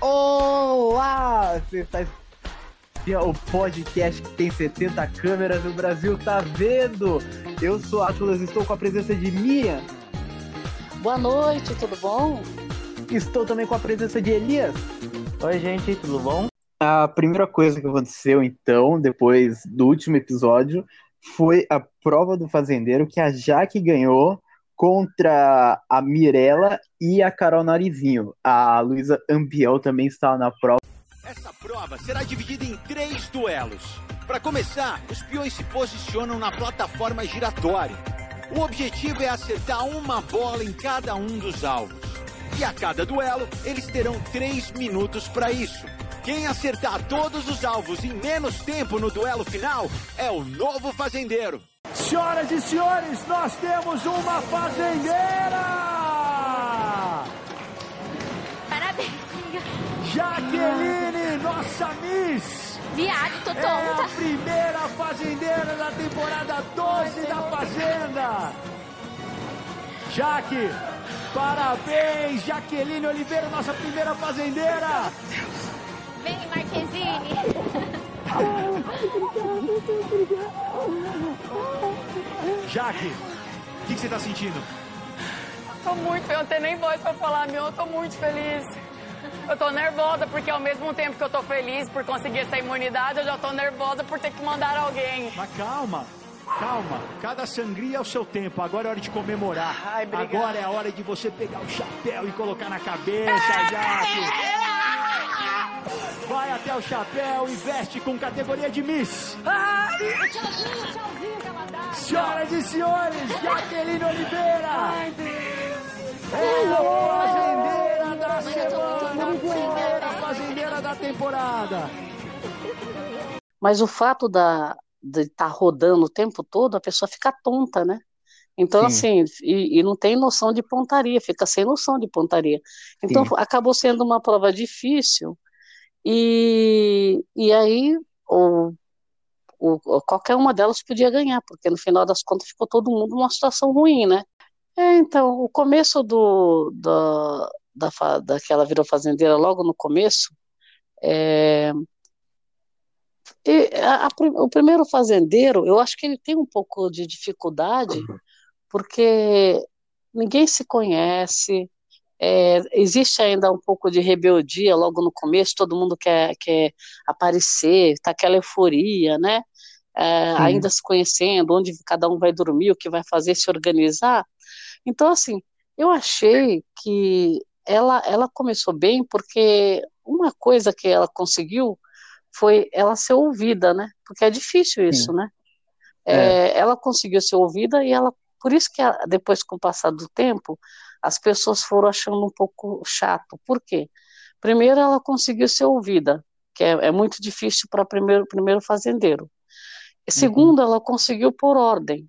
Olá! Você está o podcast que tem 70 câmeras o Brasil tá vendo. Eu sou Atlas, estou com a presença de Mia. Boa noite, tudo bom? Estou também com a presença de Elias. Oi, gente, tudo bom? A primeira coisa que aconteceu, então, depois do último episódio, foi a prova do fazendeiro que a Jaque ganhou contra a Mirella e a Carol Narizinho. A Luísa Ambiel também estava na prova. Essa prova será dividida em três duelos. Para começar, os peões se posicionam na plataforma giratória. O objetivo é acertar uma bola em cada um dos alvos. E a cada duelo, eles terão três minutos para isso. Quem acertar todos os alvos em menos tempo no duelo final é o novo fazendeiro. Senhoras e senhores, nós temos uma fazendeira! Parabéns, Jaqueline, nossa Miss! Viado, tô tonta. É a primeira fazendeira da temporada 12 da Fazenda! Jaque, parabéns, Jaqueline Oliveira, nossa primeira fazendeira! Vem, Marquezine! Jaque, o que, que você tá sentindo? Tô muito, eu não tenho nem voz pra falar, meu, eu tô muito feliz. Eu tô nervosa porque ao mesmo tempo que eu tô feliz por conseguir essa imunidade, eu já tô nervosa por ter que mandar alguém. Mas calma, calma. Cada sangria é o seu tempo. Agora é hora de comemorar. Ai. Agora é a hora de você pegar o chapéu e colocar na cabeça, Jaque. Vai até o chapéu e veste com categoria de Miss. Senhoras e senhores, Jaqueline Oliveira. Ai, Deus. É a fazendeira da semana, a primeira fazendeira da temporada. Mas o fato da, de estar rodando o tempo todo, a pessoa fica tonta, né? Então, Sim. assim, e, e não tem noção de pontaria, fica sem noção de pontaria. Então, Sim. acabou sendo uma prova difícil, e, e aí o, o- qualquer uma delas podia ganhar, porque no final das contas ficou todo mundo numa situação ruim, né? É, então, o começo do, da, da, fa- daquela virou fazendeira, logo no começo, é, e a- a o primeiro fazendeiro, eu acho que ele tem um pouco de dificuldade, porque ninguém se conhece, é, existe ainda um pouco de rebeldia logo no começo, todo mundo quer, quer aparecer, tá aquela euforia, né? É, ainda se conhecendo, onde cada um vai dormir, o que vai fazer, se organizar. Então, assim, eu achei que ela, ela começou bem, porque uma coisa que ela conseguiu foi ela ser ouvida, né? Porque é difícil isso, né? É, ela conseguiu ser ouvida e ela, por isso que ela- depois com o passar do tempo, as pessoas foram achando um pouco chato. Por quê? Primeiro, ela conseguiu ser ouvida, que é, é muito difícil para primeiro primeiro fazendeiro. E Segundo, ela conseguiu por ordem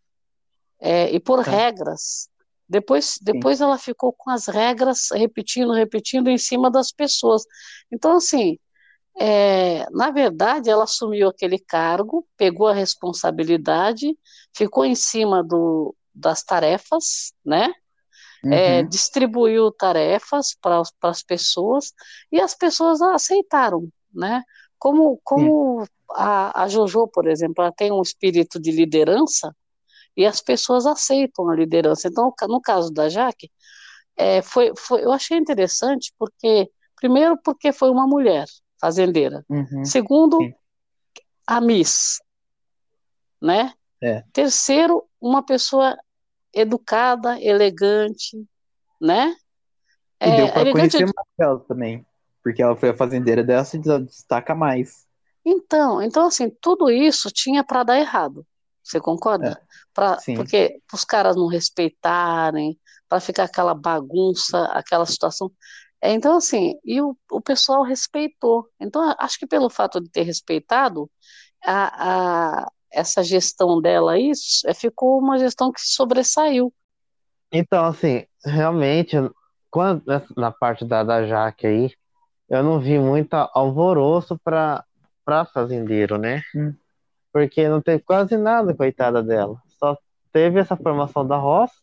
é, e por Tá. regras. Depois, depois ela ficou com as regras repetindo, repetindo em cima das pessoas. Então, assim, é, na verdade, ela assumiu aquele cargo, pegou a responsabilidade, ficou em cima do, das tarefas, né? É, Uhum. distribuiu tarefas para as pessoas e as pessoas aceitaram, né? Como, como a, a Jojo, por exemplo, ela tem um espírito de liderança e as pessoas aceitam a liderança. Então, no caso da Jaque, é, foi, foi, eu achei interessante porque, primeiro, porque foi uma mulher fazendeira. Uhum. Segundo, Sim. a Miss, né? É. Terceiro, uma pessoa educada, elegante, né? E É, deu pra elegante, conhecer mais ela também. Porque ela foi a fazendeira dela, se destaca mais. então, então assim, tudo isso tinha para dar errado. Você concorda? Pra, sim. porque os caras não respeitarem, para ficar aquela bagunça, aquela situação. É, então, assim, e o, o pessoal respeitou. Então, acho que pelo fato de ter respeitado, a, a, essa gestão dela aí é, ficou uma gestão que sobressaiu. Então, assim, realmente, quando, na parte da, da Jaque aí, eu não vi muito alvoroço para para fazendeiro, né? Hum. Porque não teve quase nada, coitada dela. Só teve essa formação da roça,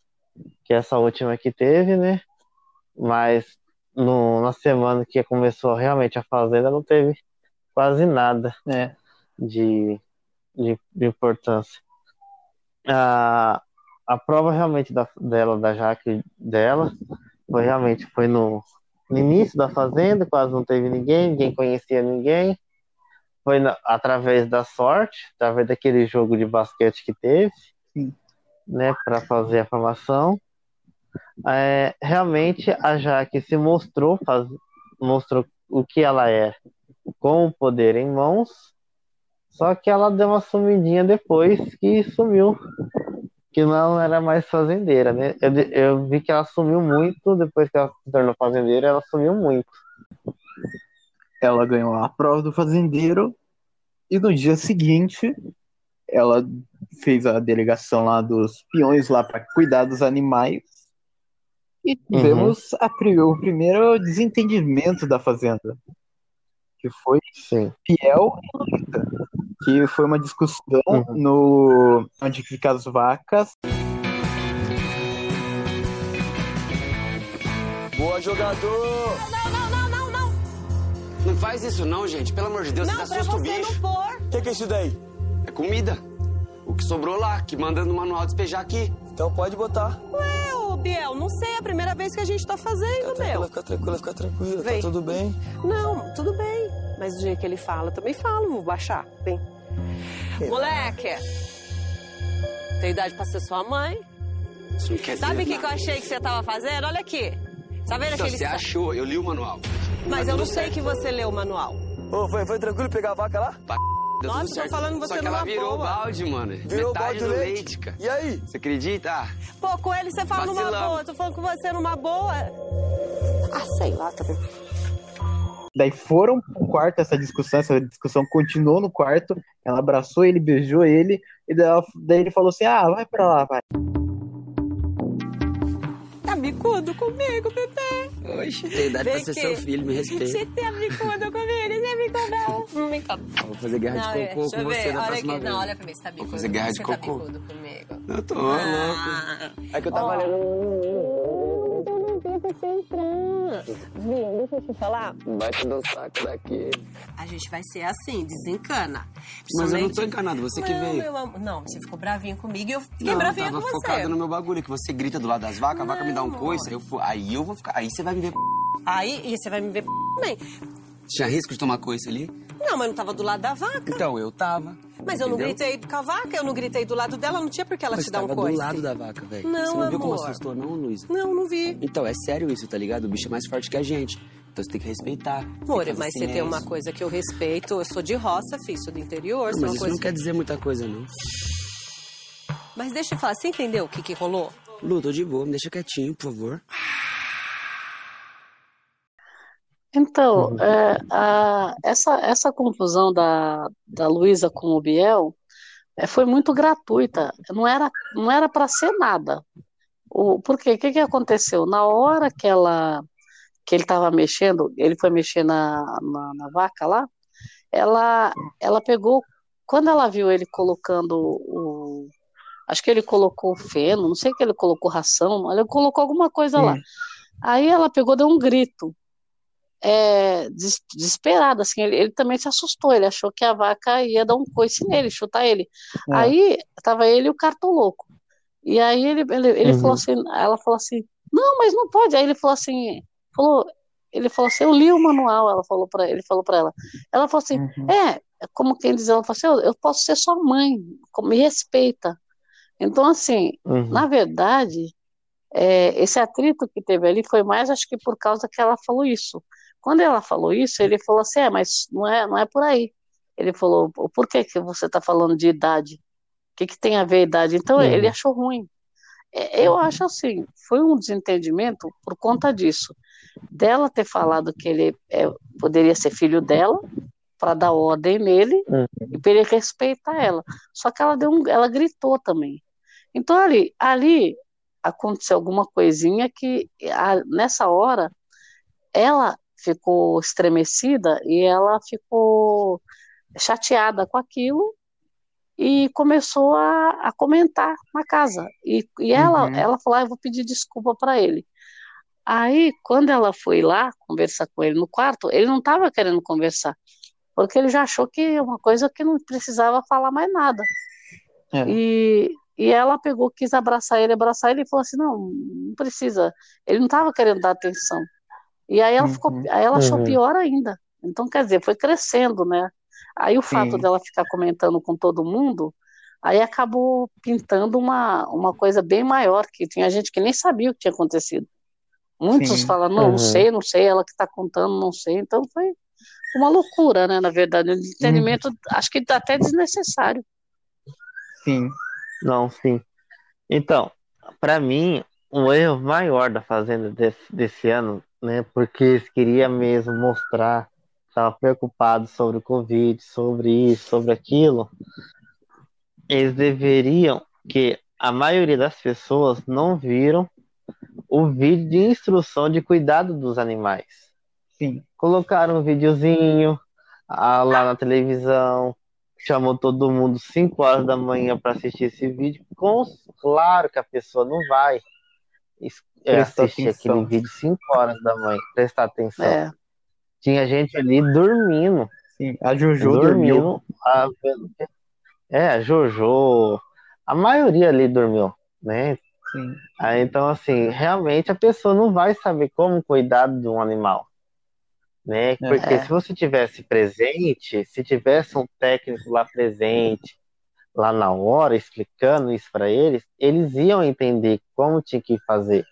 que é essa última que teve, né? Mas no, na semana que começou realmente a fazenda, não teve quase nada É. de, de, de importância. A, a prova realmente da, dela, da Jaque dela, foi realmente foi no, no início da fazenda, quase não teve ninguém, ninguém conhecia ninguém. Foi na- através da sorte, através daquele jogo de basquete que teve, Sim. né, para fazer a formação. É, realmente a Jaque se mostrou, faz, mostrou o que ela é com o poder em mãos, só que ela deu uma sumidinha depois que sumiu, que não era mais fazendeira, né? Eu, eu vi que ela sumiu muito depois que ela se tornou fazendeira, ela sumiu muito. Ela ganhou a prova do fazendeiro e no dia seguinte ela fez a delegação lá dos peões lá para cuidar dos animais e tivemos a pri- o primeiro desentendimento da fazenda, que foi Sim. Piel e Lolita, que foi uma discussão Uhum. no onde fica as vacas. Boa, jogador! Não, não, não, não, não. Não faz isso não, gente. Pelo amor de Deus, Não, você pra assusta o você bicho. não pôr. O que, que é isso daí? É comida. O que sobrou lá, que manda no manual despejar aqui. Então pode botar. Ué, ô Biel, não sei, é a primeira vez que a gente tá fazendo, Fica meu. fica tranquila, fica tranquila. Vem. Tá tudo bem? Não, tudo bem. Mas do jeito que ele fala, eu também falo, vou baixar. Vem. Moleque, tem idade pra ser sua mãe? Isso não quer Sabe o que, que eu achei que você tava fazendo? Olha aqui. Tá vendo aquele... você achou, eu li o manual. Mas Tá eu não sei certo. que você leu o manual. Ô, foi, foi tranquilo pegar a vaca lá? Deu Nossa, tudo tô certo. falando você Só que ela numa virou boa. balde, mano. Virou Metade balde de do leite. leite, cara. E aí? Você acredita? Ah, Pô, com ele você fala numa Vacilamos. boa. Eu tô falando com você numa boa. Ah, sei lá também. Daí foram pro quarto essa discussão, essa discussão continuou no quarto. Ela abraçou ele, beijou ele, e daí, ela- daí ele falou assim: Ah, vai pra lá, vai. Tá bicudo comigo, bebê. Oxe, tem idade pra ser seu filho, me respeita. Você tá bicudo comigo, você é bicudo. Vem cá. Eu Vou fazer guerra Não, de é, cocô com você ver. da Olha próxima aqui, vez. não, olha pra mim, você tá bicudo. fazer guerra de você cocô. tá comigo. Eu tô louco. Ah. É que eu tava Ó. lendo. Viu, deixa eu te falar. Vai te dar saco daqui. A gente vai ser assim, desencana. Mas eu não tô encanado, você que não, veio. meu amor. Não, você ficou bravinho comigo e eu fiquei Não, bravinha tava com você. focado no meu bagulho, que você grita do lado das vacas, a vaca me dá um Não, coice, eu, aí eu vou ficar. Aí você vai me ver. Aí, e você vai me ver também. Tinha risco de tomar coice ali? Não, mas não tava do lado da vaca. Então, eu tava. Mas eu não gritei com a vaca, eu não gritei do lado dela, não tinha por que ela Mas te dar um tava coice. do lado da vaca, velho. Não, Você não viu como amor. assustou, não, Luísa? Não, não vi. Então, é sério isso, tá ligado? O bicho é mais forte que a gente. Então você tem que respeitar. que Amor, mas você tem uma silêncio. coisa que eu respeito. Eu sou de roça, filho, sou do interior. Não, mas isso não quer dizer muita coisa, não. Mas deixa eu falar, você entendeu o que, que rolou? Lu, tô de boa, me deixa quietinho, por favor. Então, é, a- essa, essa confusão da, da Luísa com o Biel é, foi muito gratuita. Não era, não era para ser nada. O, por quê? O que, que aconteceu? Na hora que ela que ele estava mexendo, ele foi mexer na, na, na vaca lá, ela, ela pegou, quando ela viu ele colocando o. Acho que ele colocou feno, não sei que ele colocou ração, ele colocou alguma coisa lá. Aí ela pegou, deu um grito é, des- desesperado, assim, ele, ele também se assustou, ele achou que a vaca ia dar um coice nele, chutar ele. É. Aí tava ele e o cartoloco. E aí ele, ele, ele Uhum. falou assim, ela falou assim, não, mas não pode. Aí ele falou assim, falou, ele falou assim, eu li o manual, ela falou para ele falou para ela. Ela falou assim, Uhum. é, como quem diz, ela falou assim, eu, eu posso ser sua mãe, me respeita. Então, assim, Uhum. na verdade, é, esse atrito que teve ali foi mais, acho que por causa que ela falou isso. Quando ela falou isso, ele falou assim, é, mas não é, não é por aí. Ele falou, por que que você está falando de idade? O que que tem a ver a idade? Então, Uhum. ele achou ruim. É, Eu acho assim, foi um desentendimento por conta disso. Dela ter falado que ele é, poderia ser filho dela, para dar ordem nele, Uhum. e para ele respeitar ela. Só que ela deu um, ela gritou também. Então ali, ali aconteceu alguma coisinha que a- nessa hora ela ficou estremecida e ela ficou chateada com aquilo e começou a, a comentar na casa. E, e ela, Uhum. ela falou: ah, eu vou pedir desculpa para ele. Aí, quando ela foi lá conversar com ele no quarto, ele não estava querendo conversar, porque ele já achou que é uma coisa que não precisava falar mais nada. É. E, e ela pegou, quis abraçar ele, abraçar ele e falou assim: não, não precisa. Ele não estava querendo dar atenção. E aí ela ficou, Uhum. aí ela achou Uhum. pior ainda. Então, quer dizer, foi crescendo, né? Aí o fato Sim. dela ficar comentando com todo mundo, aí acabou pintando uma, uma coisa bem maior, que tinha gente que nem sabia o que tinha acontecido. Muitos Sim. falam, não, não Uhum. sei, não sei, ela que está contando, não sei. Então foi uma loucura, né? Na verdade, um entretenimento, acho que até desnecessário. Sim. Não, sim. Então, para mim, o erro maior da Fazenda desse, desse ano, né? Porque eles queriam mesmo mostrar, estavam preocupados sobre o Covid, sobre isso, sobre aquilo. Eles deveriam, que a maioria das pessoas não viram o vídeo de instrução de cuidado dos animais. Sim. Colocaram um videozinho lá na televisão, chamou todo mundo 5 horas da manhã para assistir esse vídeo. Com, claro que a pessoa não vai é, atenção. aquele vídeo 5 horas da manhã, prestar atenção. É, Tinha gente ali dormindo, Sim. A Jojo dormiu. a- é, a Jojo, a maioria ali dormiu, né? Sim. Ah, então, assim, realmente a pessoa não vai saber como cuidar de um animal, né? Porque É. se você tivesse presente, se tivesse um técnico lá presente, lá na hora, explicando isso para eles, eles iam entender como tinha que fazer.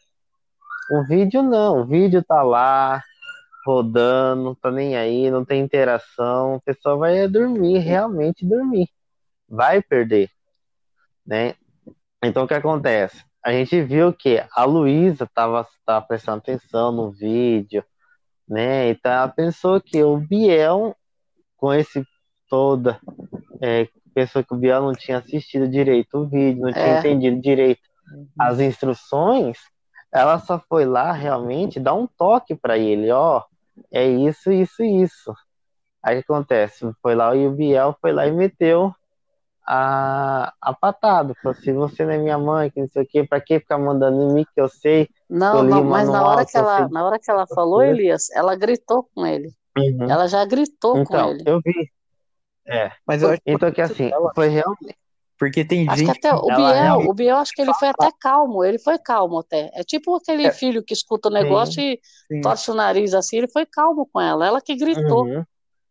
O vídeo não, o vídeo tá lá, rodando, tá nem aí, não tem interação, a pessoa vai dormir, realmente dormir, vai perder, né? Então o que acontece? A gente viu que a Luísa estava tava prestando atenção no vídeo, né? Então ela pensou que o Biel, com esse toda, é, pensou que o Biel não tinha assistido direito o vídeo, não tinha É. entendido direito as instruções, ela só foi lá realmente dar um toque para ele, ó, é isso, isso, isso. Aí o que acontece? Foi lá e o Biel foi lá e meteu a, a patada. Falou assim, você não é minha mãe, que não sei o quê, pra que ficar mandando em mim que eu sei? Não, não, mas na hora que ela, sei na hora que ela falou. Elias, ela gritou com ele. Uhum. Ela já gritou com Então, ele. eu vi. É. Mas eu acho que Então que assim, foi realmente. Porque tem Acho que gente até o ela Biel, o Biel, acho que ele foi até calmo, ele foi calmo até. É tipo aquele É. filho que escuta o negócio e Sim. torce o nariz assim, ele foi calmo com ela, ela que gritou. Uhum.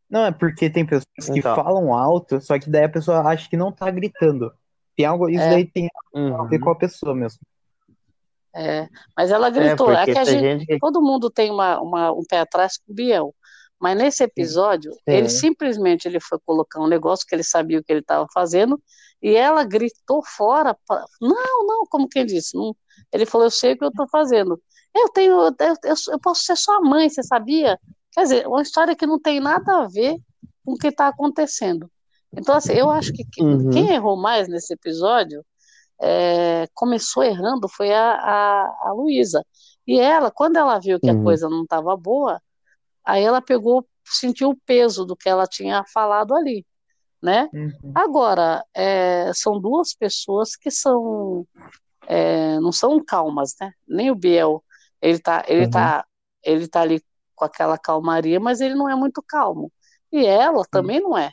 Não, é porque tem pessoas que Então. falam alto, só que daí a pessoa acha que não tá gritando. Tem algo, isso É. daí tem algo a ver Uhum. com a pessoa mesmo. É, mas ela gritou. É, porque que a gente, gente que. todo mundo tem uma, uma- um pé atrás com o Biel. Mas nesse episódio, ele simplesmente ele foi colocar um negócio que ele sabia o que ele estava fazendo e ela gritou fora. Não, não, como quem disse. Não. Ele falou: Eu sei o que eu estou fazendo. Eu tenho, eu, eu, eu posso ser sua mãe, você sabia? Quer dizer, uma história que não tem nada a ver com o que está acontecendo. Então, assim, eu acho que que- Uhum. quem errou mais nesse episódio é, começou errando foi a, a, a Luísa. E ela, quando ela viu que a Uhum. coisa não estava boa, aí ela pegou, sentiu o peso do que ela tinha falado ali, né? Uhum. Agora, é, são duas pessoas que são, é, não são calmas, né? Nem o Biel, ele tá, ele Uhum. tá, ele tá ali com aquela calmaria, mas ele não é muito calmo. E ela também não é.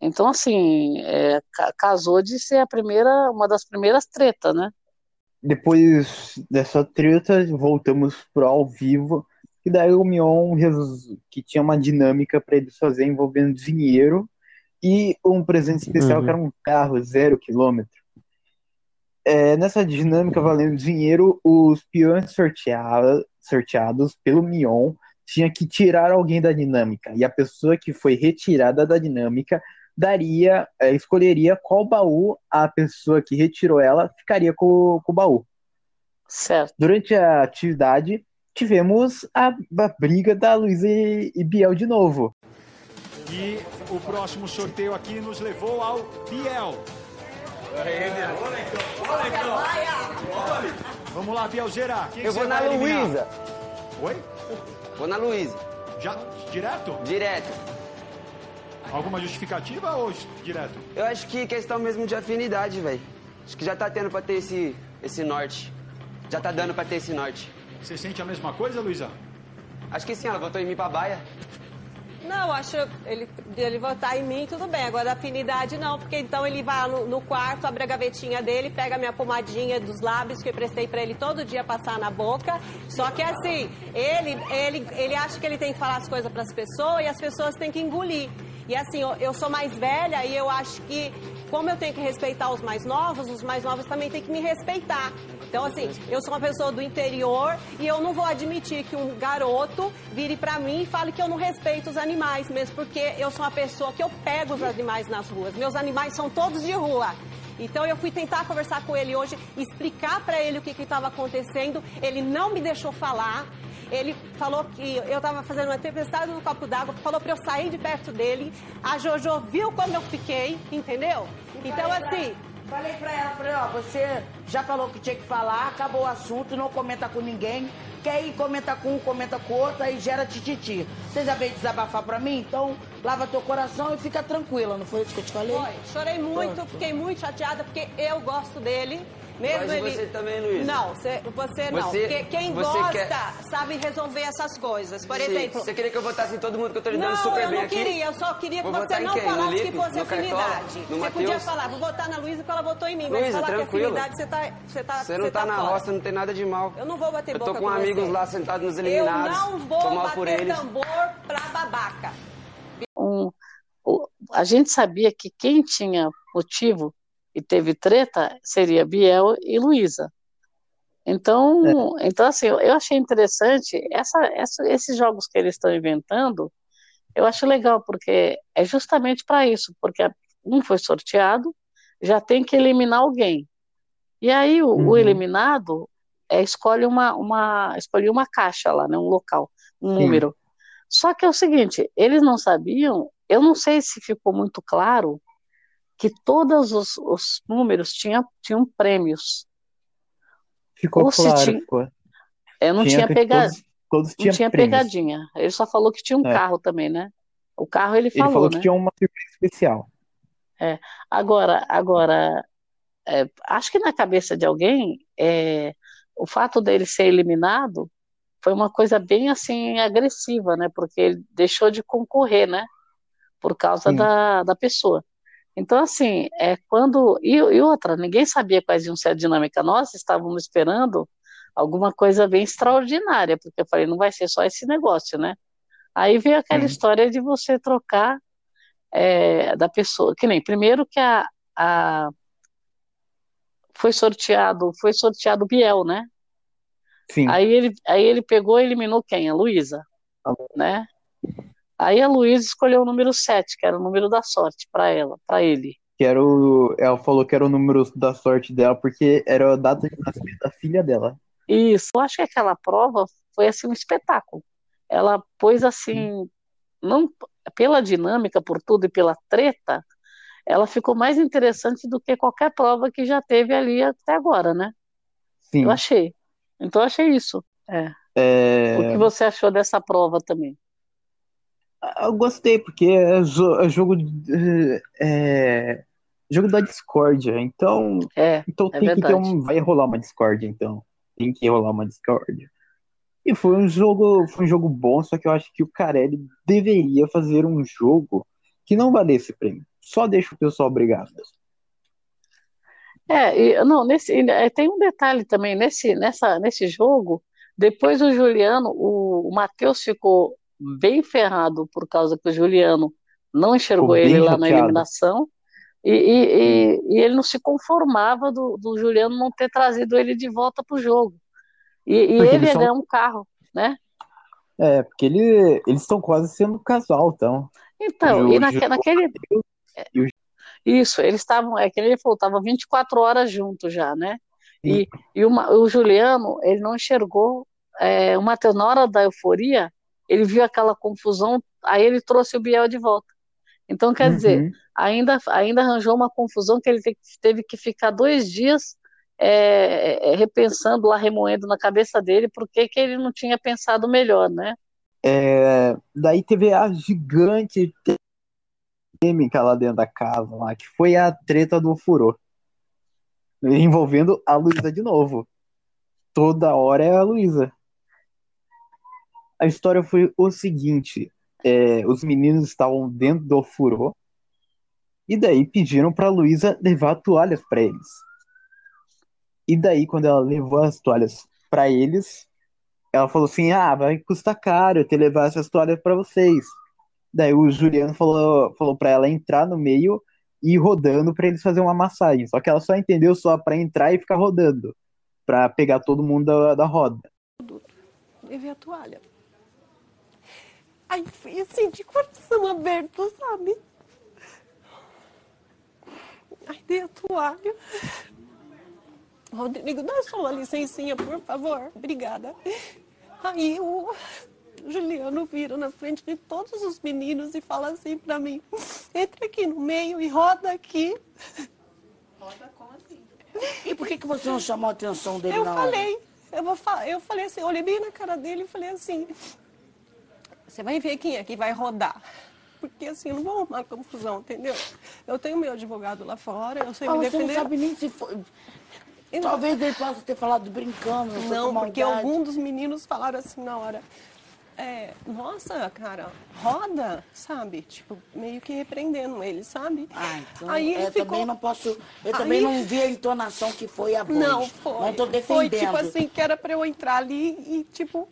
Então, assim, é, ca- casou de ser a primeira, uma das primeiras tretas, né? Depois dessa treta, voltamos pro ao vivo. E daí o Mion, que tinha uma dinâmica para eles fazerem envolvendo dinheiro e um presente especial Uhum. que era um carro zero quilômetro. É, nessa dinâmica valendo dinheiro, os peões sortea- sorteados pelo Mion tinha que tirar alguém da dinâmica. E a pessoa que foi retirada da dinâmica daria, é, escolheria qual baú a pessoa que retirou ela ficaria com, com o baú. Certo. Durante a atividade, tivemos a, a briga da Luísa e, e Biel de novo. E o próximo sorteio aqui nos levou ao Biel. Vamos lá, Bielzeira. Quem Eu vou na? Luísa. Oi? Vou na Luísa. Já direto? Direto. Alguma justificativa ou direto? Eu acho que questão mesmo de afinidade, velho. Acho que já tá tendo pra ter esse, esse norte. Já tá dando pra ter esse norte. Você sente a mesma coisa, Luísa? Acho que sim, ela votou em mim pra baia. Não, acho ele ele votar em mim, tudo bem. Agora, afinidade não, porque então ele vai no, no quarto, abre a gavetinha dele, pega a minha pomadinha dos lábios que eu prestei pra ele todo dia passar na boca. Só que assim, ele, ele, ele acha que ele tem que falar as coisas pras pessoas e as pessoas têm que engolir. E assim, eu, sou mais velha e eu acho que, como eu tenho que respeitar os mais novos, os mais novos também têm que me respeitar. Então, assim, eu sou uma pessoa do interior e eu não vou admitir que um garoto vire pra mim e fale que eu não respeito os animais, mesmo porque eu sou uma pessoa que eu pego os animais nas ruas. Meus animais são todos de rua. Então eu fui tentar conversar com ele hoje, explicar pra ele o que estava acontecendo. Ele não me deixou falar. Ele falou que eu estava fazendo uma tempestade no copo d'água, falou pra eu sair de perto dele. A Jojo viu como eu fiquei, entendeu? Então, assim, Falei pra ela, falei, ó, você já falou que tinha que falar, acabou o assunto, não comenta com ninguém. Quer ir, comenta com um, comenta com outro, aí gera tititi. Você já veio desabafar pra mim? Então, lava teu coração e fica tranquila, não foi isso que eu te falei? Foi. Chorei muito, Pronto. fiquei muito chateada, porque eu gosto dele. Mesmo Mas ele... você também, Luísa? Não, você, você não. Você- porque quem você gosta quer- sabe resolver essas coisas. Por Sim, exemplo. Você queria que eu votasse em todo mundo que eu tô lidando Não, super eu bem não aqui? queria, eu só queria que Vou você não falasse que Lipe? fosse No Cartola? afinidade. Você podia falar, vou votar na Luísa porque ela votou em mim, mas Luísa, falar tranquilo. que afinidade você tá, você tá, Você não tá, na fora. roça, não tem nada de mal. Eu não vou bater Eu tô boca com com amigos você. lá sentados nos Eu eliminados. não vou Tô bater tambor pra babaca. um- a gente sabia que quem tinha motivo e teve treta seria Biel e Luísa. Então, então assim, eu achei interessante essa, essa- esses jogos que eles estão inventando. Eu acho legal porque é justamente para isso, porque um foi sorteado, já tem que eliminar alguém. E aí o, o Uhum. eliminado é, escolhe uma, uma escolhe uma caixa lá, né, um local, um Sim. número. Só que é o seguinte, eles não sabiam, eu não sei se ficou muito claro que todos os, os números tinham, tinham prêmios. Ficou Ou claro, tinha- ficou. É, não Tinha tinha que pega, todos- todos não tinha prêmios. pegadinha. Ele só falou que tinha um É. carro também, né? O carro ele Ele falou, falou que né? tinha uma surpresa especial. É. Agora, agora, é, acho que na cabeça de alguém, é, o fato dele ser eliminado foi uma coisa bem assim agressiva, né? Porque ele deixou de concorrer, né? Por causa Sim. da, da pessoa. Então, assim, é quando. E, e outra, ninguém sabia quais iam ser a dinâmica. Nós estávamos esperando alguma coisa bem extraordinária, porque eu falei, não vai ser só esse negócio, né? Aí veio aquela Sim. história de você trocar é, da pessoa, que nem primeiro que a, a foi sorteado, foi sorteado o Biel, né? Sim. Aí ele, aí ele pegou e eliminou quem? A Luísa, né? Aí a Luísa escolheu o número 7, que era o número da sorte para ela, para ele. Que era o... Ela falou que era o número da sorte dela, porque era a data de nascimento da filha dela. Isso, eu acho que aquela prova foi assim um espetáculo. Ela pôs assim, não pela dinâmica, por tudo e pela treta, ela ficou mais interessante do que qualquer prova que já teve ali até agora, né? Sim. Eu achei. Então eu achei isso. É. É, O que você achou dessa prova também? Eu gostei, porque é, é jogo de- é, jogo da discórdia, então, É, então é tem que ter um, vai rolar uma discórdia, então. Tem que rolar uma discórdia. E foi um jogo, foi um jogo bom, só que eu acho que o Carelli deveria fazer um jogo que não valesse prêmio. Só deixa o pessoal brigar. mesmo. É, e, não, nesse, é, tem um detalhe também, nesse, nessa, nesse jogo, depois do Juliano, o, o Matheus ficou bem ferrado por causa que o Juliano não enxergou ele lá na chateado. eliminação, e, e, e, e ele não se conformava do, do Juliano não ter trazido ele de volta para o jogo. E, ele ia são- ganhar um carro, né? É, porque ele, eles estão quase sendo casal, então. Então, E naque, naquele. o- Isso, eles estavam, é que ele falou, estavam 24 horas juntos já, né? E, e o, Ma- o Juliano, ele não enxergou é, o Matheus, na hora da euforia, ele viu aquela confusão, aí ele trouxe o Biel de volta. Então, quer dizer, Uhum. ainda, ainda arranjou uma confusão que ele te- teve que ficar dois dias é, é, repensando lá, remoendo na cabeça dele, por que ele não tinha pensado melhor, né? É, daí teve a gigante polêmica lá dentro da casa, lá, que foi a treta do furô. Envolvendo a Luísa de novo. Toda hora é a Luísa. A história foi o seguinte: é, os meninos estavam dentro do furô e daí pediram para Luísa levar toalhas para eles. E daí, quando ela levou as toalhas para eles, ela falou assim: Ah, vai custar caro eu ter levar essas toalhas para vocês. Daí o Juliano falou, falou para ela entrar no meio e ir rodando para eles fazerem uma massagem. Só que ela só entendeu só para entrar e ficar rodando, para pegar todo mundo da, da roda. Levei a toalha. Aí fui assim, de coração aberto, sabe? Aí dei a toalha. Rodrigo, dá só uma licencinha, por favor. Obrigada. Aí o Juliano vira na frente de todos os meninos e fala assim pra mim: entra aqui no meio e roda aqui. Roda como assim? E por que, que você não chamou a atenção dele Eu na hora? falei, eu, vou fa eu falei assim, eu olhei bem na cara dele e falei assim: você vai ver quem é que vai rodar. Porque assim, não vou arrumar confusão, entendeu? Eu tenho meu advogado lá fora, eu sei Ah, me você defender. não sabe nem se foi... Talvez ele possa ter falado brincando, não, porque algum dos meninos falaram assim na hora. é, nossa, cara, roda, sabe? Tipo, meio que repreendendo ele, sabe? Ah, então Aí ele eu ficou- também não posso. Eu Aí- também não vi a entonação que foi a voz. Não, foi. Não tô Foi defendendo. tipo assim, que era pra eu entrar ali e, tipo,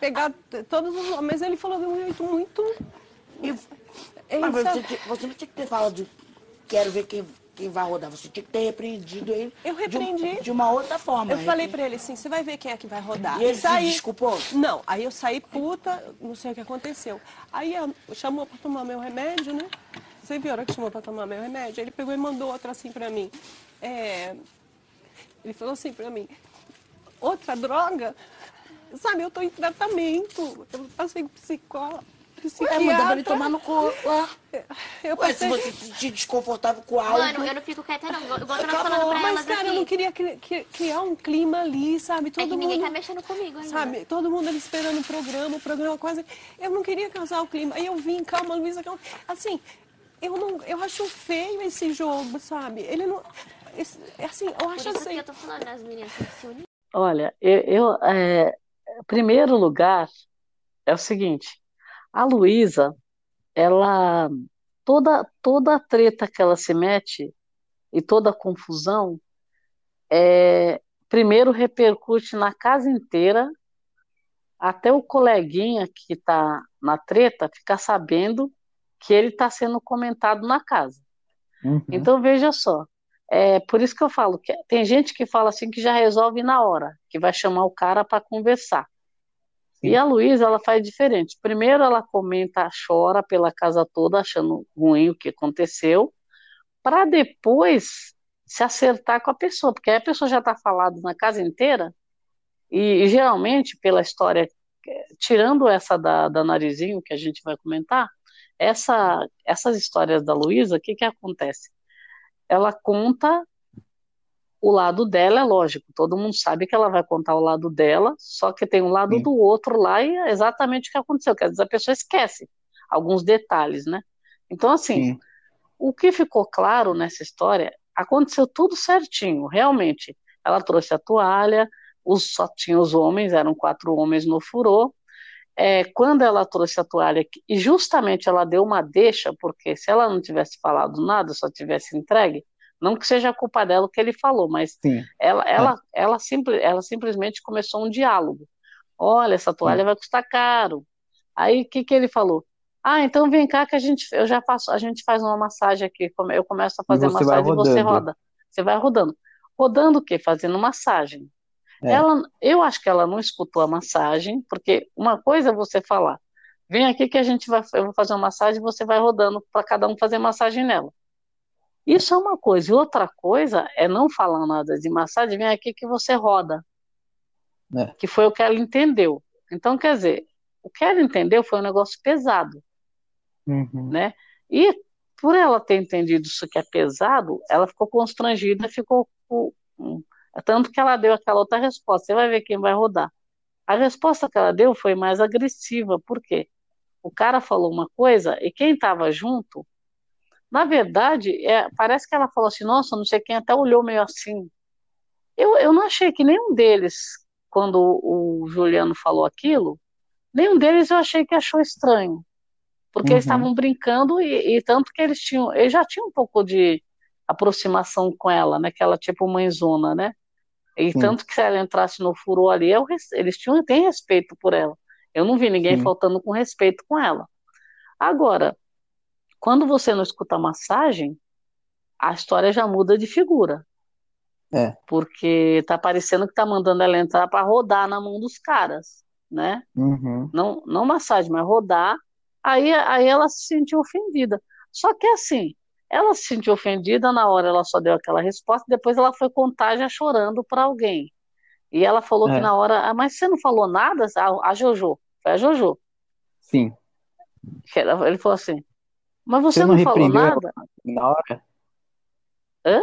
pegar todos os. Mas ele falou de um jeito muito. Ele Mas você, tinha- você não tinha que ter falado de quero ver quem, quem vai rodar. Você tinha que ter repreendido ele. Eu de repreendi. De, uma outra forma. Eu falei Repre- pra ele assim, você vai ver quem é que vai rodar. E ele se saí- desculpou? Não, aí eu saí puta, não sei o que aconteceu. Aí a- chamou pra tomar meu remédio, né? Você viu a hora que chamou pra tomar meu remédio? Ele pegou e mandou outra assim pra mim. É, Ele falou assim pra mim, outra droga? Sabe, eu tô em tratamento. Eu passei com psicólogo. Ué, mandava ele tomar no cu lá. Eu Ué, se passei- você se sentir desconfortável com algo. Mano, eu não fico quieta não. Eu tava Acabou. falando pra Mas, elas cara, aqui. eu não queria cri- cri- criar um clima ali, sabe? Todo é que mundo... ninguém tá mexendo comigo ainda. Sabe, todo mundo ali esperando o programa, o programa quase. Eu não queria causar o clima. Aí eu vim, calma, Luísa, calma. Assim, eu não. Eu acho feio esse jogo, sabe? Ele não. esse- é assim, eu Por acho isso assim. que eu tô falando, as meninas têm que se unir. Olha, eu, eu, é, primeiro lugar, é o seguinte, a Luísa, ela, toda, toda a treta que ela se mete e toda a confusão, é, primeiro repercute na casa inteira, até o coleguinha que está na treta ficar sabendo que ele está sendo comentado na casa. Então veja só, é por isso que eu falo que tem gente que fala assim que já resolve na hora, que vai chamar o cara para conversar. E a Luísa, ela faz diferente. Primeiro ela comenta, chora pela casa toda, achando ruim o que aconteceu, para depois se acertar com a pessoa, porque aí a pessoa já está falado na casa inteira, e, e geralmente, pela história, eh, tirando essa da, da Narizinho, que a gente vai comentar, essa, essas histórias da Luísa, o que que acontece? Ela conta o lado dela, é lógico, todo mundo sabe que ela vai contar o lado dela, só que tem um lado Sim. do outro lá e é exatamente o que aconteceu, que às vezes a pessoa esquece alguns detalhes, né? Então, assim, Sim. o que ficou claro nessa história, aconteceu tudo certinho, realmente. Ela trouxe a toalha, os, só tinha os homens, eram quatro homens no furô. É, quando ela trouxe a toalha, e justamente ela deu uma deixa, porque se ela não tivesse falado nada, só tivesse entregue, não que seja culpa dela o que ele falou, mas Sim. ela, ela, ela, simple, ela simplesmente começou um diálogo. Olha, essa toalha vai custar caro. Aí o que, que ele falou? Ah, então vem cá que a gente, eu já faço, a gente faz uma massagem aqui. Eu começo a fazer massagem e você roda. Você vai rodando. Rodando o quê? Fazendo massagem. É. Ela, eu acho que ela não escutou a massagem, porque uma coisa é você falar, vem aqui que a gente vai, eu vou fazer uma massagem e você vai rodando para cada um fazer massagem nela. Isso é uma coisa. E outra coisa é não falar nada de massagem, vem aqui que você roda. É. Que foi o que ela entendeu. Então, quer dizer, o que ela entendeu foi um negócio pesado, Uhum. né? E por ela ter entendido isso que é pesado, ela ficou constrangida, ficou com- com- tanto que ela deu aquela outra resposta. Você vai ver quem vai rodar. A resposta que ela deu foi mais agressiva, por quê? O cara falou uma coisa e quem estava junto, na verdade, é, parece que ela falou assim, nossa, não sei quem até olhou meio assim. Eu, eu não achei que nenhum deles, quando o, o Juliano falou aquilo, Nenhum deles eu achei que achou estranho, porque eles Uhum. estavam brincando e, e tanto que eles tinham, eles já tinham um pouco de aproximação com ela, né? Que ela é tipo mãezona, né? E Sim. tanto que se ela entrasse no furor ali, eu eles tinham, têm respeito por ela. Eu não vi ninguém Sim. faltando com respeito com ela. Agora, quando você não escuta a massagem, a história já muda de figura, É. porque tá parecendo que tá mandando ela entrar para rodar na mão dos caras, né? Uhum. Não, não massagem, mas rodar. Aí, aí ela se sentiu ofendida. Só que assim, ela se sentiu ofendida, na hora ela só deu aquela resposta, depois ela foi contar já chorando para alguém. E ela falou que É. na hora, ah, mas você não falou nada? A, a Jojo, foi a Jojo. Sim. que ela- Ele falou assim, mas você Você não não falou nada? na hora? Hã?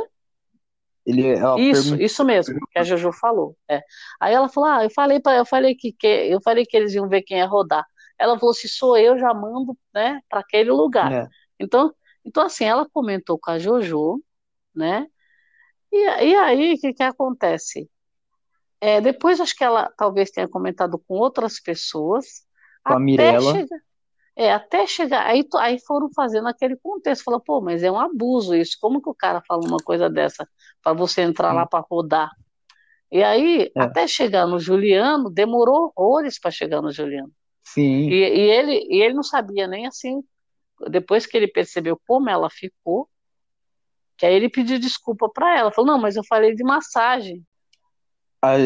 Ele, Isso, isso mesmo, que a Jojo falou. É. Aí ela falou: Ah, eu falei para eu falei que, que eu falei que eles iam ver quem ia rodar. Ela falou: se sou eu, já mando, né, para aquele lugar. É. Então, então assim, ela comentou com a Jojo, né? E, e aí, o que que acontece? É, depois acho que ela talvez tenha comentado com outras pessoas, Com a Mirella. chegar, é, até chegar, aí, aí foram fazendo aquele contexto, falou, pô, mas é um abuso isso, como que o cara fala uma coisa dessa para você entrar lá para rodar? E aí, É. até chegar no Juliano, demorou horrores para chegar no Juliano. Sim. E, e ele, e ele não sabia nem assim, depois que ele percebeu como ela ficou, que aí ele pediu desculpa para ela, falou, não, mas eu falei de massagem. Aí,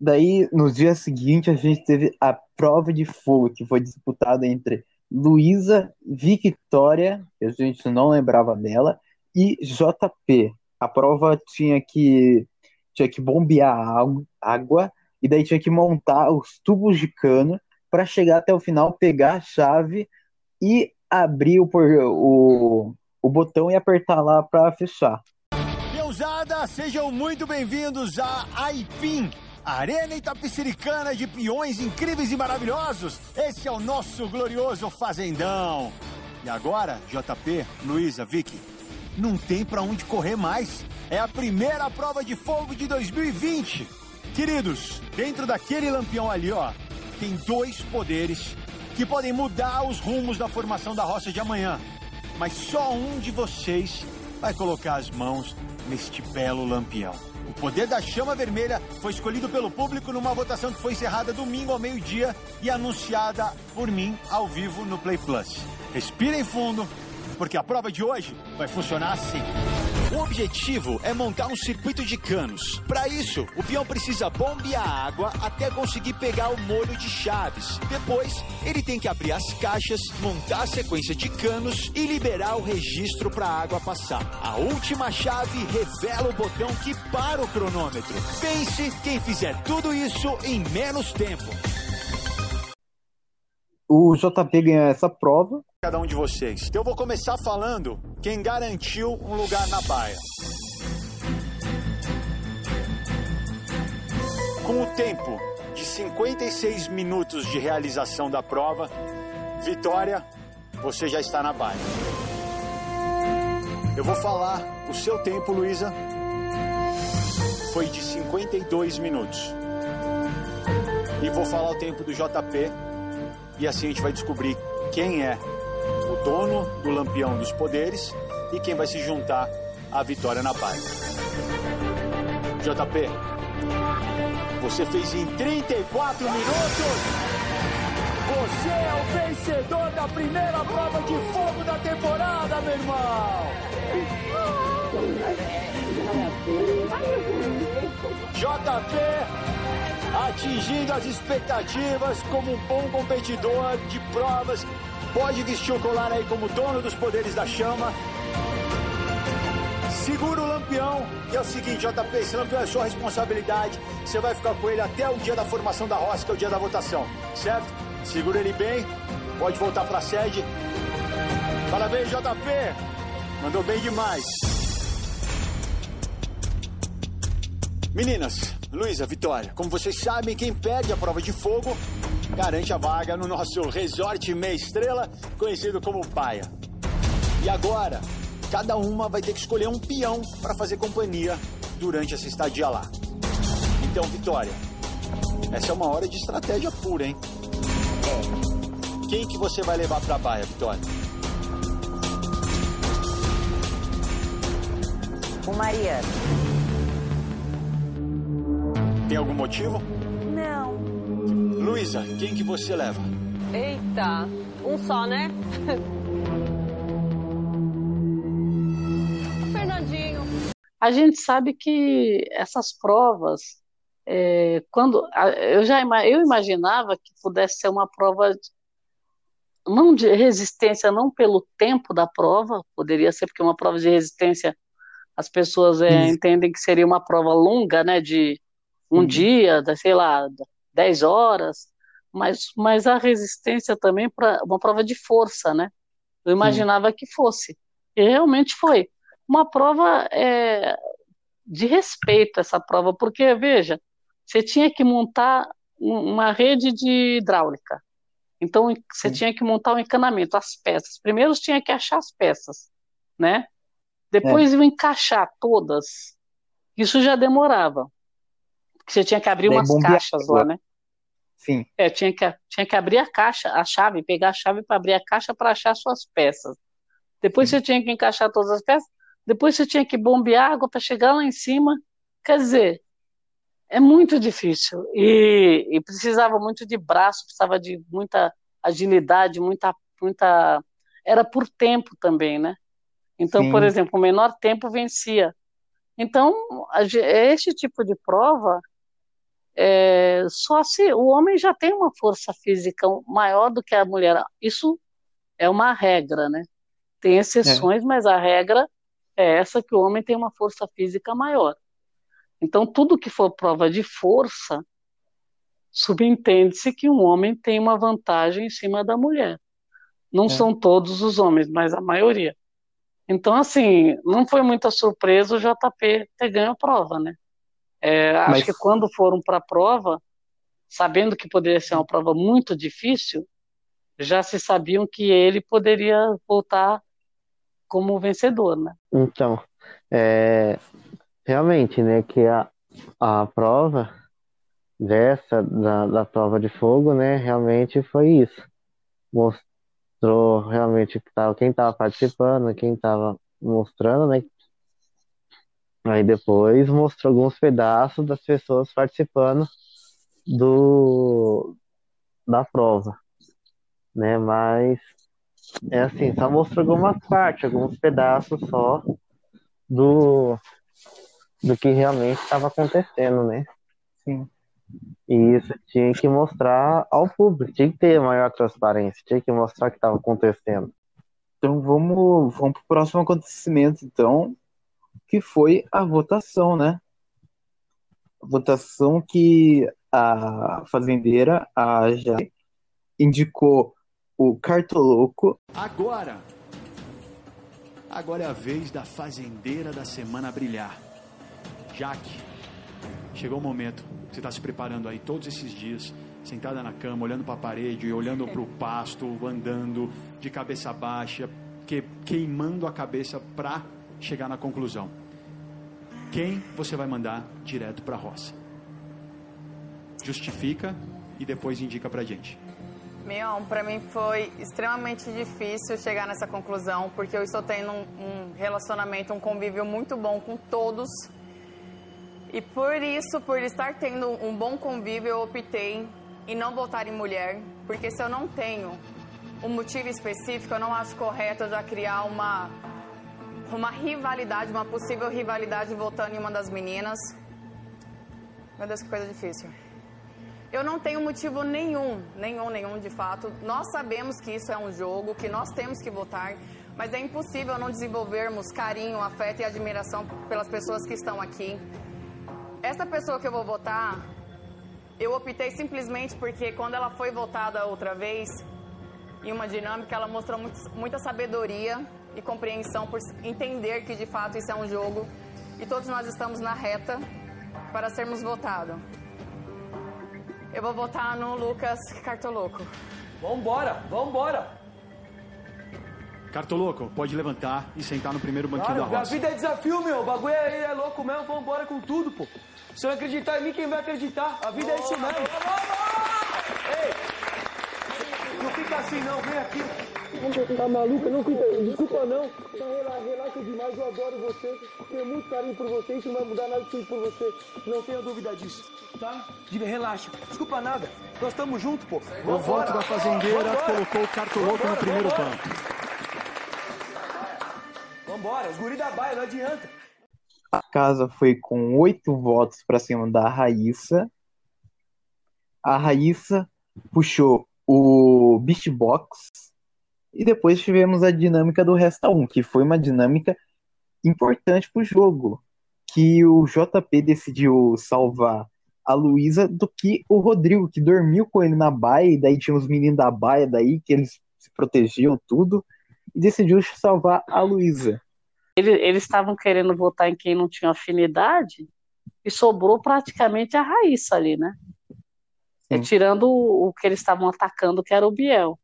daí, no dia seguinte, a gente teve a prova de fogo, que foi disputada entre Luísa, Victória, que a gente não lembrava dela, e JP. A prova tinha que, tinha que bombear água, e daí tinha que montar os tubos de cano para chegar até o final, pegar a chave e abrir o, o, o botão e apertar lá para fechar. Peusada, sejam muito bem-vindos à Aipim, Arena Itapiciricana de peões incríveis e maravilhosos. Esse é o nosso glorioso Fazendão. E agora, JP, Luísa, Vicky, não tem pra onde correr mais. É a primeira prova de fogo de 2020. Queridos, dentro daquele lampião ali, ó, tem dois poderes que podem mudar os rumos da formação da roça de amanhã. Mas só um de vocês vai colocar as mãos neste belo lampião. O poder da chama vermelha foi escolhido pelo público numa votação que foi encerrada domingo ao meio-dia e anunciada por mim ao vivo no Play Plus. Respirem fundo, porque a prova de hoje vai funcionar assim. O objetivo é montar um circuito de canos. Para isso, o peão precisa bombear a água até conseguir pegar o molho de chaves. Depois, ele tem que abrir as caixas, montar a sequência de canos e liberar o registro para a água passar. A última chave revela o botão que para o cronômetro. Pense quem fizer tudo isso em menos tempo. O JP ganhou essa prova. Cada um de vocês. Então eu vou começar falando quem garantiu um lugar na baia. Com o tempo de 56 minutos de realização da prova, Vitória, você já está na baia. Eu vou falar o seu tempo, Luísa. Foi de 52 minutos. E vou falar o tempo do JP. E assim a gente vai descobrir quem é o dono do Lampião dos Poderes e quem vai se juntar à vitória na baia. JP, você fez em 34 minutos. Você é o vencedor da primeira prova de fogo da temporada, meu irmão. JP atingindo as expectativas como um bom competidor de provas. Pode vestir o colar aí como dono dos poderes da chama. Segura o lampião, que é o seguinte, JP, esse lampião é sua responsabilidade. Você vai ficar com ele até o dia da formação da roça, que é o dia da votação, certo? Segura ele bem, pode voltar para a sede. Parabéns, JP! Mandou bem demais. Meninas, Luísa, Vitória, como vocês sabem, quem perde a prova de fogo garante a vaga no nosso resort meia estrela, conhecido como Paia. E agora, cada uma vai ter que escolher um peão para fazer companhia durante essa estadia lá. Então, Vitória, essa é uma hora de estratégia pura, hein? Quem que você vai levar pra baia, Vitória? O Mariano. Tem algum motivo? Luísa, quem que você leva? Eita, um só, né? Fernandinho. A gente sabe que essas provas, é, quando eu já eu imaginava que pudesse ser uma prova de- não de resistência, não pelo tempo da prova, poderia ser porque uma prova de resistência as pessoas é, entendem que seria uma prova longa, né, de um Uhum. dia, da- sei lá, 10 horas, mas, mas a resistência também para uma prova de força, né? Eu imaginava que fosse. E realmente foi. Uma prova é, de respeito, essa prova, porque, veja, você tinha que montar um- uma rede de hidráulica. Então, você tinha que montar um encanamento, as peças. Primeiro, você tinha que achar as peças, né? Depois, iam encaixar todas. Isso já demorava. Porque você tinha que abrir Daí umas caixas lá, né? Sim. É, tinha que, tinha que abrir a caixa, a chave, pegar a chave para abrir a caixa para achar suas peças. Depois você tinha que encaixar todas as peças. Depois você tinha que bombear água para chegar lá em cima. Quer dizer, é muito difícil. E, e precisava muito de braço, precisava de muita agilidade, muita, muita. Era por tempo também, né? Então, por Sim. exemplo, o menor tempo vencia. Então, ge- esse tipo de prova, é, só se o homem já tem uma força física maior do que a mulher. Isso é uma regra, né? Tem exceções, mas a regra é essa que o homem tem uma força física maior. Então, tudo que for prova de força, subentende-se que um homem tem uma vantagem em cima da mulher. Não É. são todos os homens, mas a maioria. Então, assim, não foi muita surpresa o JP ter ganho a prova, né? É, acho Mas- que quando foram para a prova, sabendo que poderia ser uma prova muito difícil, já se sabiam que ele poderia voltar como vencedor, né? Então, é, realmente, né, que a, a prova dessa, da, da prova de fogo, né, realmente foi isso. Mostrou realmente que tava, quem estava participando, quem estava mostrando, né, aí depois mostrou alguns pedaços das pessoas participando do, da prova, né, mas é assim, só mostrou algumas partes, alguns pedaços só do, do que realmente estava acontecendo, né? Sim. E isso tinha que mostrar ao público, tinha que ter maior transparência, tinha que mostrar o que estava acontecendo. Então vamos, vamos para o próximo acontecimento, então, que foi a votação, né? Votação que a fazendeira, a indicou o Cartoloco. Agora, agora é a vez da fazendeira da semana brilhar. Jaque, chegou o momento. Você está se preparando aí todos esses dias, sentada na cama, olhando para a parede, olhando para o pasto, andando de cabeça baixa, que, queimando a cabeça para chegar na conclusão. Quem você vai mandar direto para a roça? Justifica e depois indica para gente. Mion, para mim foi extremamente difícil chegar nessa conclusão, porque eu estou tendo um, um relacionamento, um convívio muito bom com todos. E por isso, por estar tendo um bom convívio, eu optei em não votar em mulher, porque se eu não tenho um motivo específico, eu não acho correto já criar uma, uma rivalidade, uma possível rivalidade votando em uma das meninas. Meu Deus, que coisa difícil. Eu não tenho motivo nenhum, nenhum, nenhum de fato. Nós sabemos que isso é um jogo, que nós temos que votar, mas é impossível não desenvolvermos carinho, afeto e admiração pelas pessoas que estão aqui. Essa pessoa que eu vou votar, eu optei simplesmente porque quando ela foi votada outra vez, em uma dinâmica, ela mostrou muito, muita sabedoria e compreensão por entender que de fato isso é um jogo e todos nós estamos na reta para sermos votados. Eu vou votar no Lucas Cartoloco. Vambora, vambora. Cartoloco, pode levantar e sentar no primeiro banquinho Claro, da a roça. vida é desafio, meu. O bagulho é, é louco mesmo. Vambora com tudo, pô. Se eu não acreditar em mim, quem vai acreditar? A vida é isso mesmo. Ei, no ficar assim não, vem aqui. Tá maluca? Não, cuida, desculpa não. Tá, relaxa, relaxa demais, eu adoro você. Tenho muito carinho por você, isso não vai mudar nada por você. Não tenha dúvida disso, tá? Diga, relaxa. Desculpa nada. Nós estamos juntos, pô. O voto da fazendeira colocou o cartoloco no primeiro banco. Vambora, os guri da baia, não adianta. A casa foi com oito votos para cima da Raíssa. A Raíssa puxou o Beast Box. E depois tivemos a dinâmica do Resta 1, que foi uma dinâmica importante pro jogo. Que o JP decidiu salvar a Luísa do que o Rodrigo, que dormiu com ele na baia, e daí tinha os meninos da baia daí, que eles se protegiam tudo, e decidiu salvar a Luísa. Ele- Eles estavam querendo votar em quem não tinha afinidade e sobrou praticamente a Raíssa ali, né? É, tirando o, o que eles estavam atacando, que era o Biel.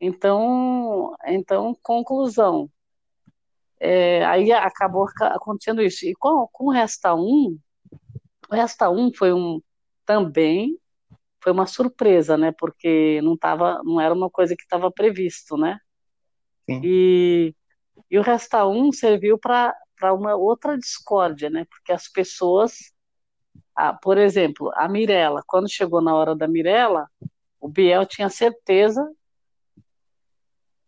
Então, então conclusão. É, aí acabou ca- acontecendo isso. E com, com o Resta 1, o Resta 1 foi um também foi uma surpresa, né? Porque não tava, não era uma coisa que estava previsto, né? E, e o Resta 1 serviu para para uma outra discórdia, né? Porque as pessoas, ah, por exemplo, a Mirella, quando chegou na hora da Mirella, o Biel tinha certeza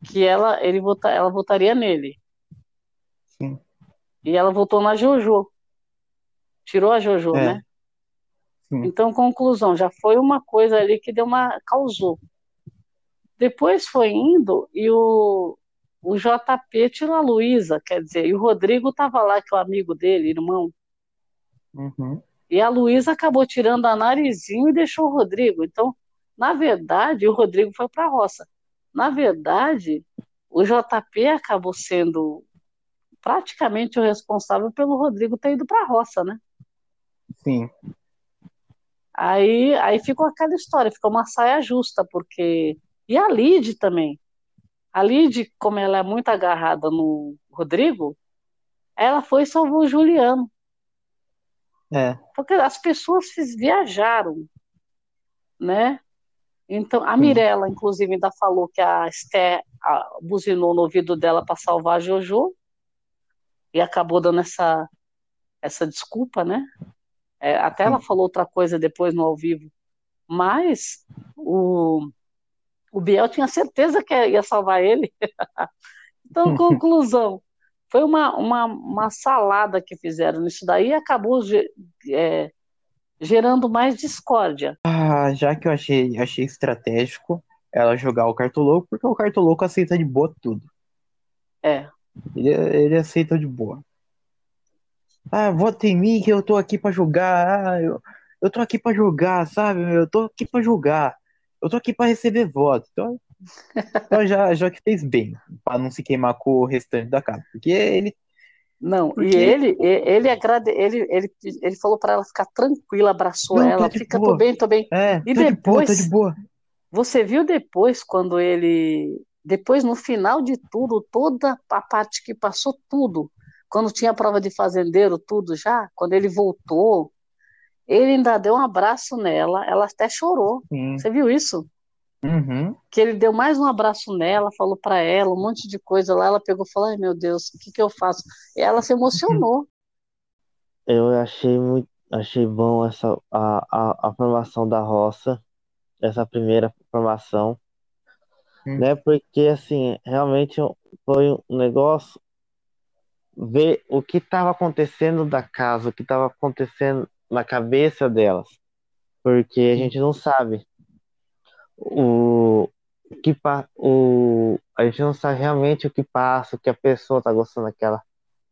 que ela, ele vota, ela votaria nele. Sim. E ela votou na Jojo. Tirou a Jojo, É. né? Então, conclusão, já foi uma coisa ali que deu uma causou. Depois foi indo e o, o JP tirou a Luísa, quer dizer, e o Rodrigo estava lá, que é o amigo dele, irmão. Uhum. E a Luísa acabou tirando a narizinho e deixou o Rodrigo. Então, na verdade, o Rodrigo foi para a roça. Na verdade, o JP acabou sendo praticamente o responsável pelo Rodrigo ter ido para a roça, né? Sim. Aí, aí ficou aquela história, ficou uma saia justa, porque. E a Lid também. A Lid, como ela é muito agarrada no Rodrigo, ela foi e salvou o Juliano. É. Porque as pessoas viajaram, né? Então, a Mirella, inclusive, ainda falou que a Esté buzinou no ouvido dela para salvar a Jojo e acabou dando essa, essa desculpa, né? É, até ela falou outra coisa depois no ao vivo. Mas o, o Biel tinha certeza que ia salvar ele. Então, conclusão. Foi uma, uma, uma salada que fizeram nisso daí e acabou é, gerando mais discórdia. Ah, já que eu achei, achei estratégico ela jogar o cartoloco, porque o cartoloco aceita de boa tudo. É. Ele, ele aceita de boa. Ah, vota em mim que eu tô aqui pra jogar. Ah, eu, eu tô aqui pra jogar, sabe? Eu tô aqui pra jogar. Eu tô aqui pra receber voto. Então, então já, já que fez bem, pra não se queimar com o restante da casa. Porque ele. Não, Porque- e ele, ele, agrade, ele, ele, ele falou para ela ficar tranquila, abraçou Não, ela, fica, boa. tô bem, tô bem. É, E tô de boa, depois, de boa. você viu depois quando ele, depois no final de tudo, toda a parte que passou tudo, quando tinha a prova de fazendeiro, tudo já, quando ele voltou, ele ainda deu um abraço nela, ela até chorou. Sim. Você viu isso? Uhum. que ele deu mais um abraço nela, falou para ela um monte de coisa lá, ela pegou e falou, ai meu Deus, o que que eu faço? E ela se emocionou. Eu achei muito, achei bom essa a, a, a formação da roça, essa primeira formação, né? Porque assim, realmente foi um negócio ver o que estava acontecendo da casa, o que estava acontecendo na cabeça delas, porque a gente não sabe o que pa- o a gente não sabe realmente o que passa, o que a pessoa tá gostando daquela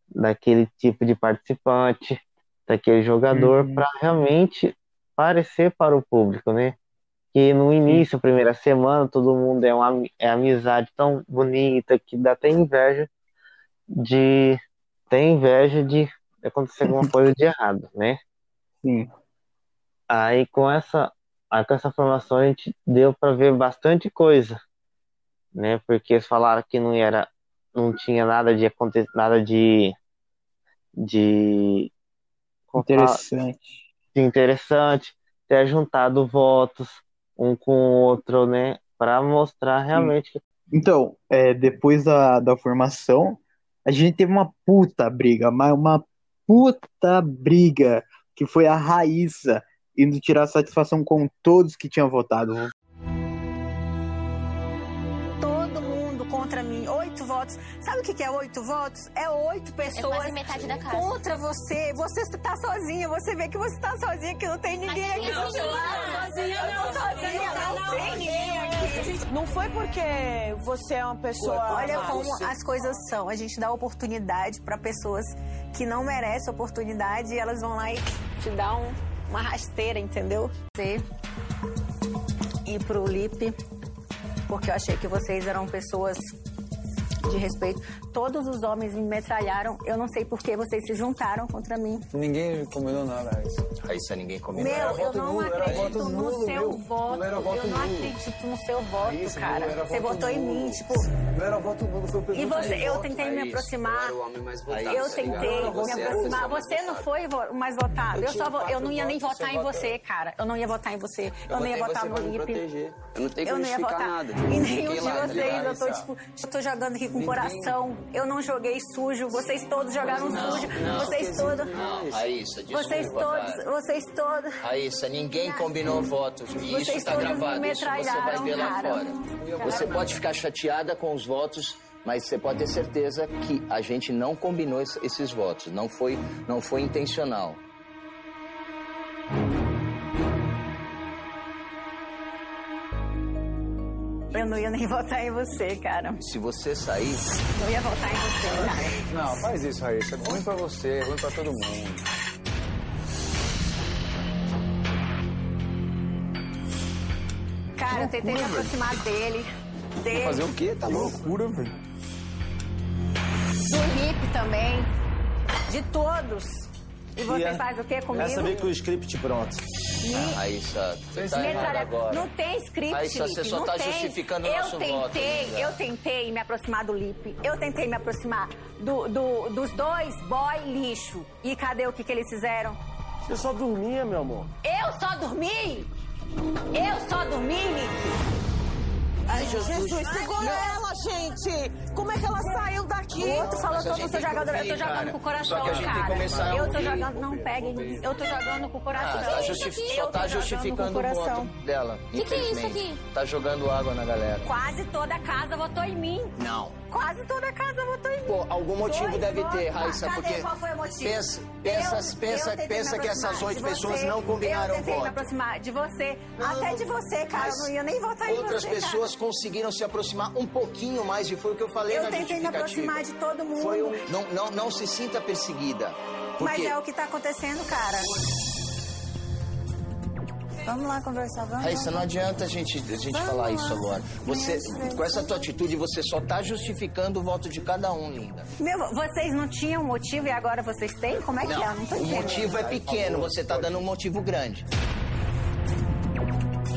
daquele tipo de participante, daquele jogador, Uhum. para realmente parecer para o público, né? Que no início, primeira semana, todo mundo é uma é amizade tão bonita que dá até inveja de ter inveja de acontecer alguma coisa de errado, né? Sim. Aí com essa, aí com essa formação a gente deu para ver bastante coisa, né? Porque eles falaram que não era, não tinha nada de acontecer, nada de, de? Interessante. de interessante, ter juntado votos um com o outro, né? Pra mostrar realmente Então, é, depois da, da formação, a gente teve uma puta briga, mas uma puta briga, que foi a Raíssa indo tirar satisfação com todos que tinham votado. Todo mundo contra mim. Oito votos. Sabe o que é oito votos? É oito pessoas quase metade da casa. contra você. Você está sozinha. Você vê que você está sozinha, que não tem ninguém aqui não, do seu lado. sozinha Eu não, sozinha, não, tem ninguém aqui. Não foi porque você é uma pessoa. Olha como as coisas são. A gente dá oportunidade para pessoas que não merecem oportunidade e elas vão lá e te dão um- uma rasteira, entendeu? Você ir pro Lipe, porque eu achei que vocês eram pessoas de respeito. Todos os homens me metralharam. Eu não sei por que vocês se juntaram contra mim. Ninguém combinou nada, Raíssa. Raíssa, ninguém combinou. Meu, eu não nulo, acredito voto no nulo, seu meu. voto. Voto eu não nulo. acredito no seu voto, Raíssa, cara. era Você voto votou em mim, tipo. Não era voto nulo, foi o E você, eu voto. tentei me Raíssa, aproximar. eu era o homem mais votado, Eu tá tentei me Você aproximar. Você não foi o mais votado. Eu Eu, tinha só, vo- eu não ia nem votar em você, cara. Eu não ia votar em você. Eu, não ia votar no me Lipe. Eu não tenho que Eu não ia justificar votar. nada. E nenhum de tá vocês, eu tô tipo, eu tô jogando aqui com o coração. Eu não joguei sujo, vocês todos jogaram Não, sujo. não. vocês todos. Não, Raíssa, desculpa, Vocês todos, cara. vocês todos. Raíssa, ninguém combinou votos. E Vocês isso tá me gravado. Isso você vai ver lá cara. fora. Você pode ficar chateada com os votos, mas você pode ter certeza que a gente não combinou es- esses votos. Não foi, não foi intencional. Eu não ia nem votar em você, cara. Se você sair, Não ia votar em você, cara. Não, faz isso, Raíssa. É ruim pra você, é ruim pra todo mundo. Cara, eu tentei me aproximar dele. dele. Fazer o quê? Tá loucura, velho. Do Lipe também. De todos. E você faz o quê comigo? Essa veio com o script pronto. Me- Raíssa, você tá agora. Não tem script, Raíssa, você só não tá tem. justificando o nosso voto. tentei, Lisa. Eu tentei me aproximar do Lipe. Eu tentei me aproximar do, do- dos dois boy lixo. E cadê o que, que eles fizeram? Você só dormia, meu amor. Eu só dormi? Eu só dormi, Lipe? Ai, Jesus, segura ela, gente! Como é que ela saiu daqui? O outro falou que eu tô jogando, eu tô jogando cara. com o coração, Só que a gente tem que cara. eu tô jogando, não peguem, eu tô jogando com o coração. Ah, tá só tô tá justificando o coração. voto dela. Que que é isso aqui? Tá jogando água na galera. Quase toda a casa votou em mim. Não. Quase toda a casa votou em mim. Pô, algum motivo Dois deve votos. ter, Raíssa, Cadê? porque Qual foi o motivo? pensa- pensa- Eu- pensa- eu pensa que essas oito pessoas não combinaram Eu tentei voto. me aproximar de você, até de você, cara. Eu não ia nem votar em Outras você, pessoas conseguiram se aproximar um pouquinho mais e foi o que eu falei Eu na tentei me justificativa. aproximar de todo mundo. Um- não, não, não se sinta perseguida. cara. Mas Porque é o que tá acontecendo, cara. Vamos lá conversar, vamos. Raíssa, não adianta a gente, a gente Vamos falar lá. isso agora. Você, com essa tua atitude, você só tá justificando o voto de cada um, linda. Meu, vocês não tinham motivo e agora vocês têm? Como é que é? Não tô o entendendo. motivo é pequeno, você tá dando um motivo grande.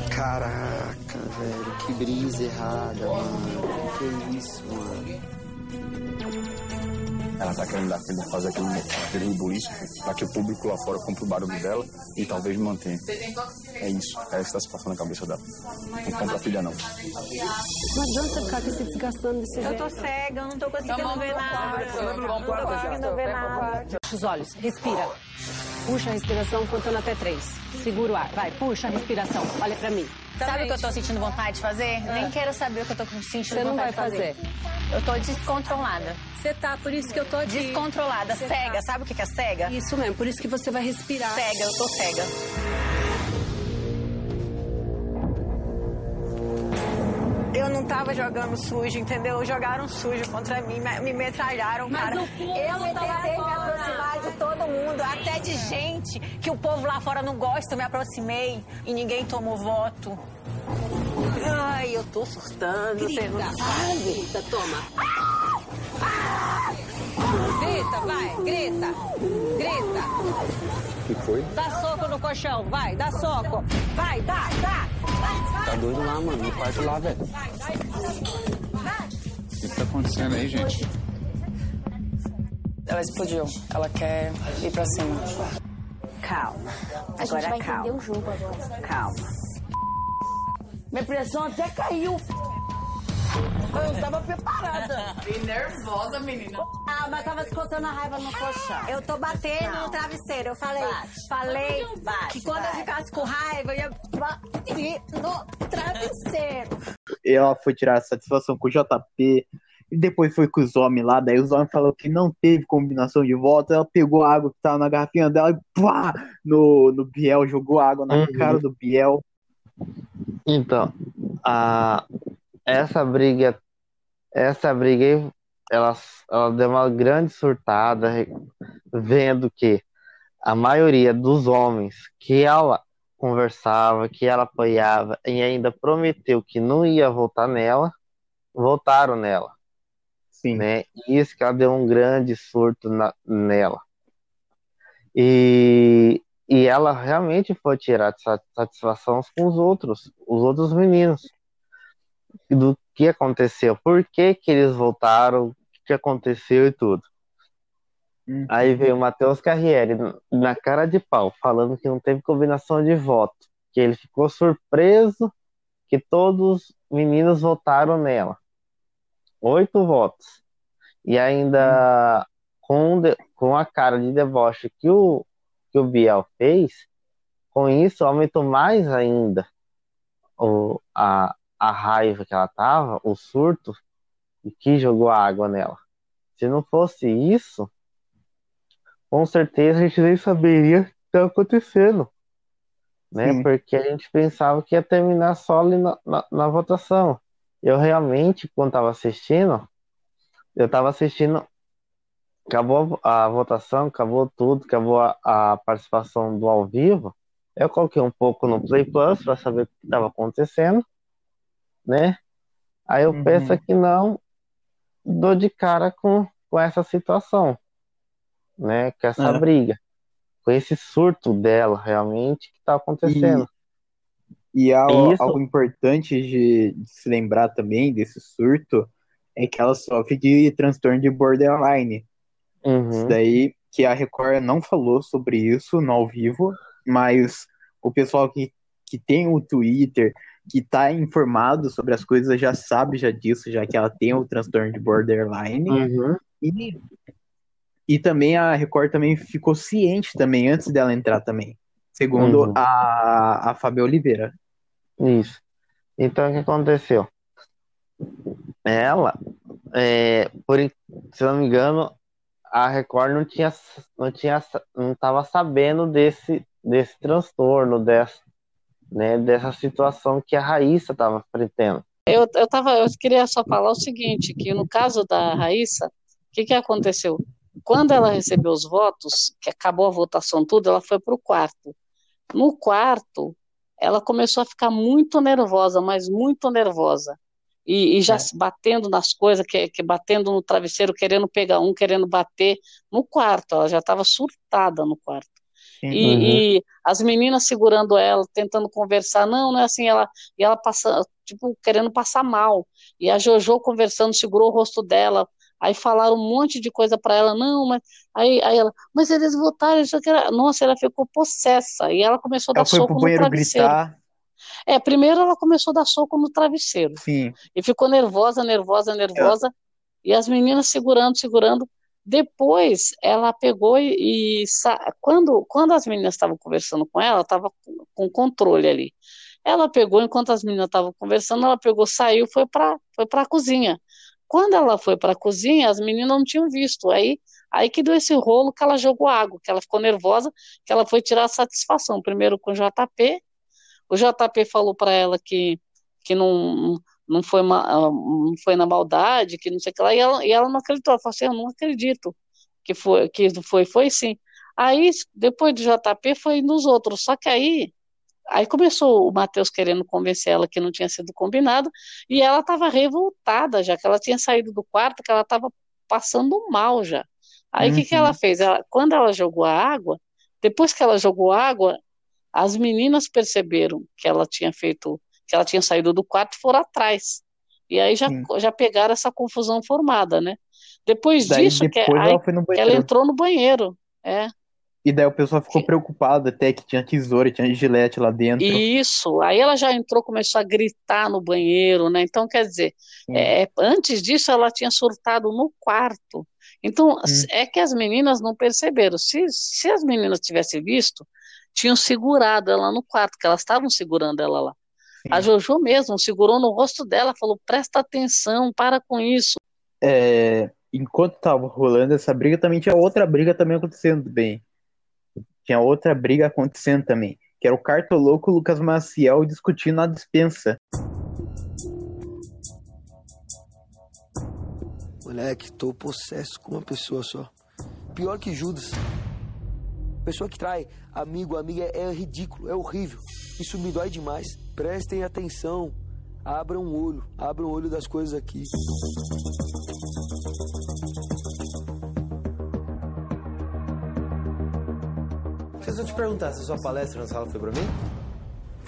Caraca, velho, que brisa errada, mano. Que isso, mano. Ela tá querendo dar aquele- fazer aquele, aquele rebuliço pra que o público lá fora compre o barulho dela e talvez mantenha. É isso. É isso que tá se passando na cabeça dela. Não compra a filha, não. Não adianta ficar aqui se desgastando desse Eu jeito. tô cega, eu não tô conseguindo Vamos ver nada. Eu não tô conseguindo ver nada. Fecha os olhos, respira. Puxa a respiração contando até três. Segura o ar. Vai, puxa a respiração. Olha pra mim. Sabe o que eu tô sentindo vontade de fazer? Nem quero saber o que eu tô sentindo Você não vontade vai de fazer. Eu tô descontrolada. Você tá, por isso que eu tô aqui. Descontrolada, Você cega. tá. Sabe o que que é cega? Isso mesmo, por isso que você vai respirar. Cega, eu tô cega. Não tava jogando sujo, entendeu? Jogaram sujo contra mim, me me metralharam, Mas cara. eu me tentei me aproximar de todo mundo, até de gente que o povo lá fora não gosta, eu me aproximei e ninguém tomou voto. Ai, eu tô surtando, você não Grita, sabe. grita, toma. Grita, vai, grita. Grita. Que foi? Dá soco no colchão, vai, dá soco. Vai, dá, dá. Tá doido lá, mano, no quarto lá, velho. O que tá acontecendo aí, gente? Ela explodiu. Ela quer ir pra cima. Calma. A gente Agora vai calma. entender o jogo agora. Calma. Minha pressão até caiu. Eu tava preparada. E nervosa, menina. Ah, mas tava escutando a raiva no colchão. Eu tô batendo no travesseiro. Eu falei, Bate. falei Bate, que quando vai. eu ficasse com raiva, eu ia bater no travesseiro. Ela foi tirar satisfação com o JP. E depois foi com os homens lá, daí os homens falaram que não teve combinação de votos. Ela pegou a água que tava na garrafinha dela e pá, no, no Biel, jogou água na Uhum. cara do Biel. Então, a, essa briga, essa briga, ela, ela deu uma grande surtada, vendo que a maioria dos homens que ela conversava, que ela apoiava e ainda prometeu que não ia votar nela, votaram nela. Sim. Né? E isso que ela deu um grande surto na- nela. E, e ela realmente foi tirar sa- satisfação com os outros, os outros meninos, do que aconteceu, por que que eles voltaram, o que aconteceu e tudo. Aí veio o Matheus Carriere na cara de pau, falando que não teve combinação de voto, que ele ficou surpreso que todos os meninos votaram nela. Oito votos. E ainda com, de- com a cara de deboche que o, que o Biel fez, com isso aumentou mais ainda o, a, a raiva que ela tava, o surto, e que jogou a água nela. Se não fosse isso, com certeza a gente nem saberia o que estava acontecendo. Né? Sim. Porque a gente pensava que ia terminar só ali na, na, na votação. Eu realmente, quando estava assistindo, eu estava assistindo, acabou a votação, acabou tudo, acabou a, a participação do ao vivo. Eu coloquei um pouco no Play Plus para saber o que estava acontecendo, né? Aí eu Uhum. penso que não, dou de cara com, com essa situação, né? Com essa É. briga, com esse surto dela realmente que está acontecendo. E algo, Isso. algo importante de, de se lembrar também desse surto é que ela sofre de transtorno de borderline. Uhum. Isso daí que a Record não falou sobre isso no ao vivo, mas o pessoal que, que tem o Twitter, que tá informado sobre as coisas, já sabe já disso, já que ela tem o transtorno de borderline. Uhum. E, e também a Record também ficou ciente também antes dela entrar também, segundo Uhum. a, a Fábio Oliveira. Isso. Então, o que aconteceu? Ela, é, por, se não me engano, a Record não tinha, não tinha, não estava sabendo desse, desse transtorno, dessa, né, dessa situação que a Raíssa estava enfrentando. Eu, eu, tava, eu queria só falar o seguinte, que no caso da Raíssa, o que, que aconteceu? Quando ela recebeu os votos, que acabou a votação tudo, ela foi para o quarto. No quarto, ela começou a ficar muito nervosa, mas muito nervosa. E, e já se batendo nas coisas, que, que batendo no travesseiro, querendo pegar um, querendo bater no quarto. Ela já estava surtada no quarto. Uhum. E, e as meninas segurando ela, tentando conversar, não, não é assim, ela, e ela passando, tipo, querendo passar mal. E a Jojo conversando, segurou o rosto dela, aí falaram um monte de coisa para ela, não, mas aí, aí ela, mas eles votaram, isso que era... nossa, ela ficou possessa, e ela começou a dar Ela soco no banheiro travesseiro. gritar. É, primeiro ela começou a dar soco no travesseiro. Sim. E ficou nervosa, nervosa, nervosa. E as meninas segurando, segurando. Depois ela pegou e, e quando, quando as meninas estavam conversando com ela, estava com controle ali. Ela pegou, enquanto as meninas estavam conversando, ela pegou, saiu, foi para foi a cozinha. Quando ela foi para a cozinha, as meninas não tinham visto. Aí, aí que deu esse rolo que ela jogou água, que ela ficou nervosa, que ela foi tirar satisfação. Primeiro com o JP, o JP falou para ela que, que não, não, foi ma- ah, não foi na maldade, que não sei o que lá, e ela, e ela não acreditou. Ela falou assim: Eu não acredito que foi, que foi, foi sim. Aí, depois do JP, foi nos outros. Só que aí, aí começou o Matheus querendo convencer ela que não tinha sido combinado, e ela estava revoltada já, que ela tinha saído do quarto, que ela estava passando mal já. Aí o que, que ela Uhum. fez? Ela, quando ela jogou a água, depois que ela jogou a água, as meninas perceberam que ela tinha feito, que ela tinha saído do quarto e foram atrás. E aí já, já pegaram essa confusão formada, né? Depois Daí disso, que, depois aí, ela foi no que ela entrou no banheiro. É. E daí o pessoal ficou preocupado até que tinha tesoura, tinha gilete lá dentro. Isso, aí ela já entrou, começou a gritar no banheiro, né? Então, quer dizer, é, antes disso ela tinha surtado no quarto. Então, é que as meninas não perceberam. Se, se as meninas tivessem visto, tinham segurado ela no quarto, que elas estavam segurando ela lá. A Jojo mesmo segurou no rosto dela, falou: presta atenção, para com isso. É, enquanto tava rolando essa briga, também tinha outra briga também acontecendo bem. Tinha outra briga acontecendo também, que era o Cartoloco e o Lucas Maciel discutindo na dispensa. Moleque, tô possesso com uma pessoa só. Pior que Judas. Pessoa que trai amigo, amiga, é, é ridículo, é horrível. Isso me dói demais. Prestem atenção. Abram o olho, abram o olho das coisas aqui. Eu te perguntar, se a sua palestra na sala foi pra mim?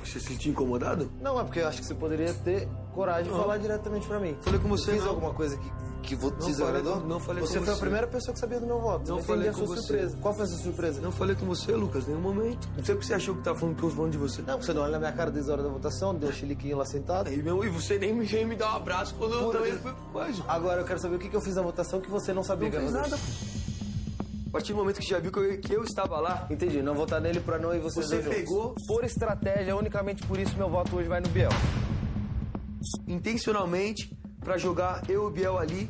Você se sentiu incomodado? Não, é porque eu acho que você poderia ter coragem de falar diretamente pra mim. Falei com você, Fiz não. alguma coisa que, que vo- Não desagradou? falei com- não falei Você com foi a você. primeira pessoa que sabia do meu voto. Não Eu falei com sua você. surpresa. Qual foi a sua surpresa? Não falei com você, Lucas, em nenhum momento. Não sei o que você achou que tá falando que eu falando de você. Não, você não olha na minha cara desde a hora da votação, deu um chiliquinho lá sentado. E, meu, e você nem me veio me dar um abraço quando eu Pura- também fui pro coisa. Agora eu quero saber o que, que eu fiz na votação que você não sabia Não eu ia nada. fazer. A partir do momento que já viu que eu, que eu estava lá, Entendi, não votar nele pra não ir vocês Você dois juntos. pegou- Por estratégia, unicamente por isso meu voto hoje vai no Biel. intencionalmente pra jogar eu e o Biel ali.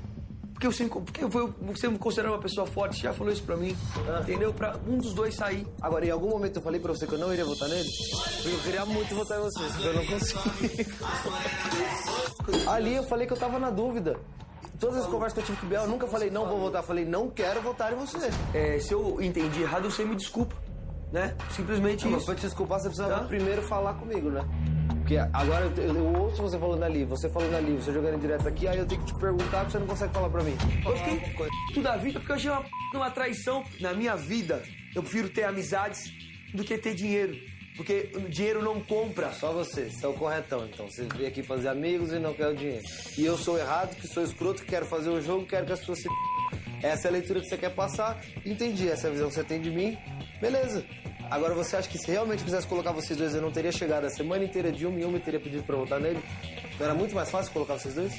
Porque, eu sempre, porque eu, você me considera uma pessoa forte, já falou isso pra mim. Entendeu? Pra um dos dois sair. Agora, em algum momento eu falei pra você que eu não iria votar nele? Porque eu queria muito votar em você, só que eu não consigo. Ali eu falei que eu tava na dúvida. Todas as conversas que eu tive com o Biel, eu nunca falei não vou votar. Eu falei não quero votar em você. É, se eu entendi errado, você me desculpa. Né? Simplesmente Não, mas isso. pra te desculpar, você precisava Tá? primeiro falar comigo, né? Porque agora eu, eu ouço você falando ali, você falando ali, você jogando direto aqui, aí eu tenho que te perguntar porque você não consegue falar pra mim. Eu fiquei tudo da vida porque eu achei uma, p- uma traição. Na minha vida, eu prefiro ter amizades do que ter dinheiro. Porque dinheiro não compra. Só você, você é o corretão, então. Você veio aqui fazer amigos e não quer o dinheiro. E eu sou errado, que sou escroto, que quero fazer o jogo, quero que as pessoas se. Essa é a leitura que você quer passar. Entendi, essa é a visão que você tem de mim. Beleza. Agora você acha que se realmente quisesse colocar vocês dois, eu não teria chegado a semana inteira de uma em uma e teria pedido pra votar nele? Não era muito mais fácil colocar vocês dois?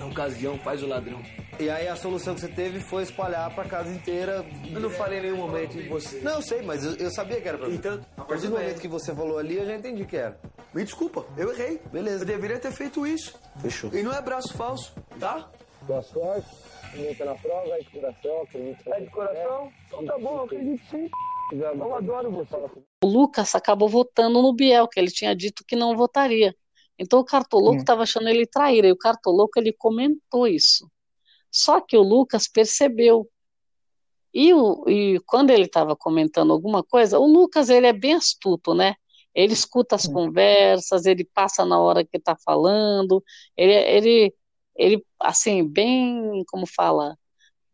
A ocasião faz o ladrão. E aí a solução que você teve foi espalhar pra casa inteira. Eu não falei em nenhum momento em você. Não, eu sei, mas eu, eu sabia que era pra mim. Então, a partir do momento que você falou ali, eu já entendi que era. Me desculpa, eu errei. Beleza. Eu deveria ter feito isso. Fechou. E não é braço falso, tá? Boa sorte. Acredita na prova, é de coração, acredita. É de coração? Então tá bom, acredito sim. Eu adoro você. O Lucas acabou votando no Biel, que ele tinha dito que não votaria. Então o Cartoloco estava achando ele traíra, e o Cartoloco ele comentou isso. Só que o Lucas percebeu. E, o, e quando ele estava comentando alguma coisa, o Lucas ele é bem astuto, né? Ele escuta as conversas, ele passa na hora que está falando, ele, ele, ele, assim, bem, como fala,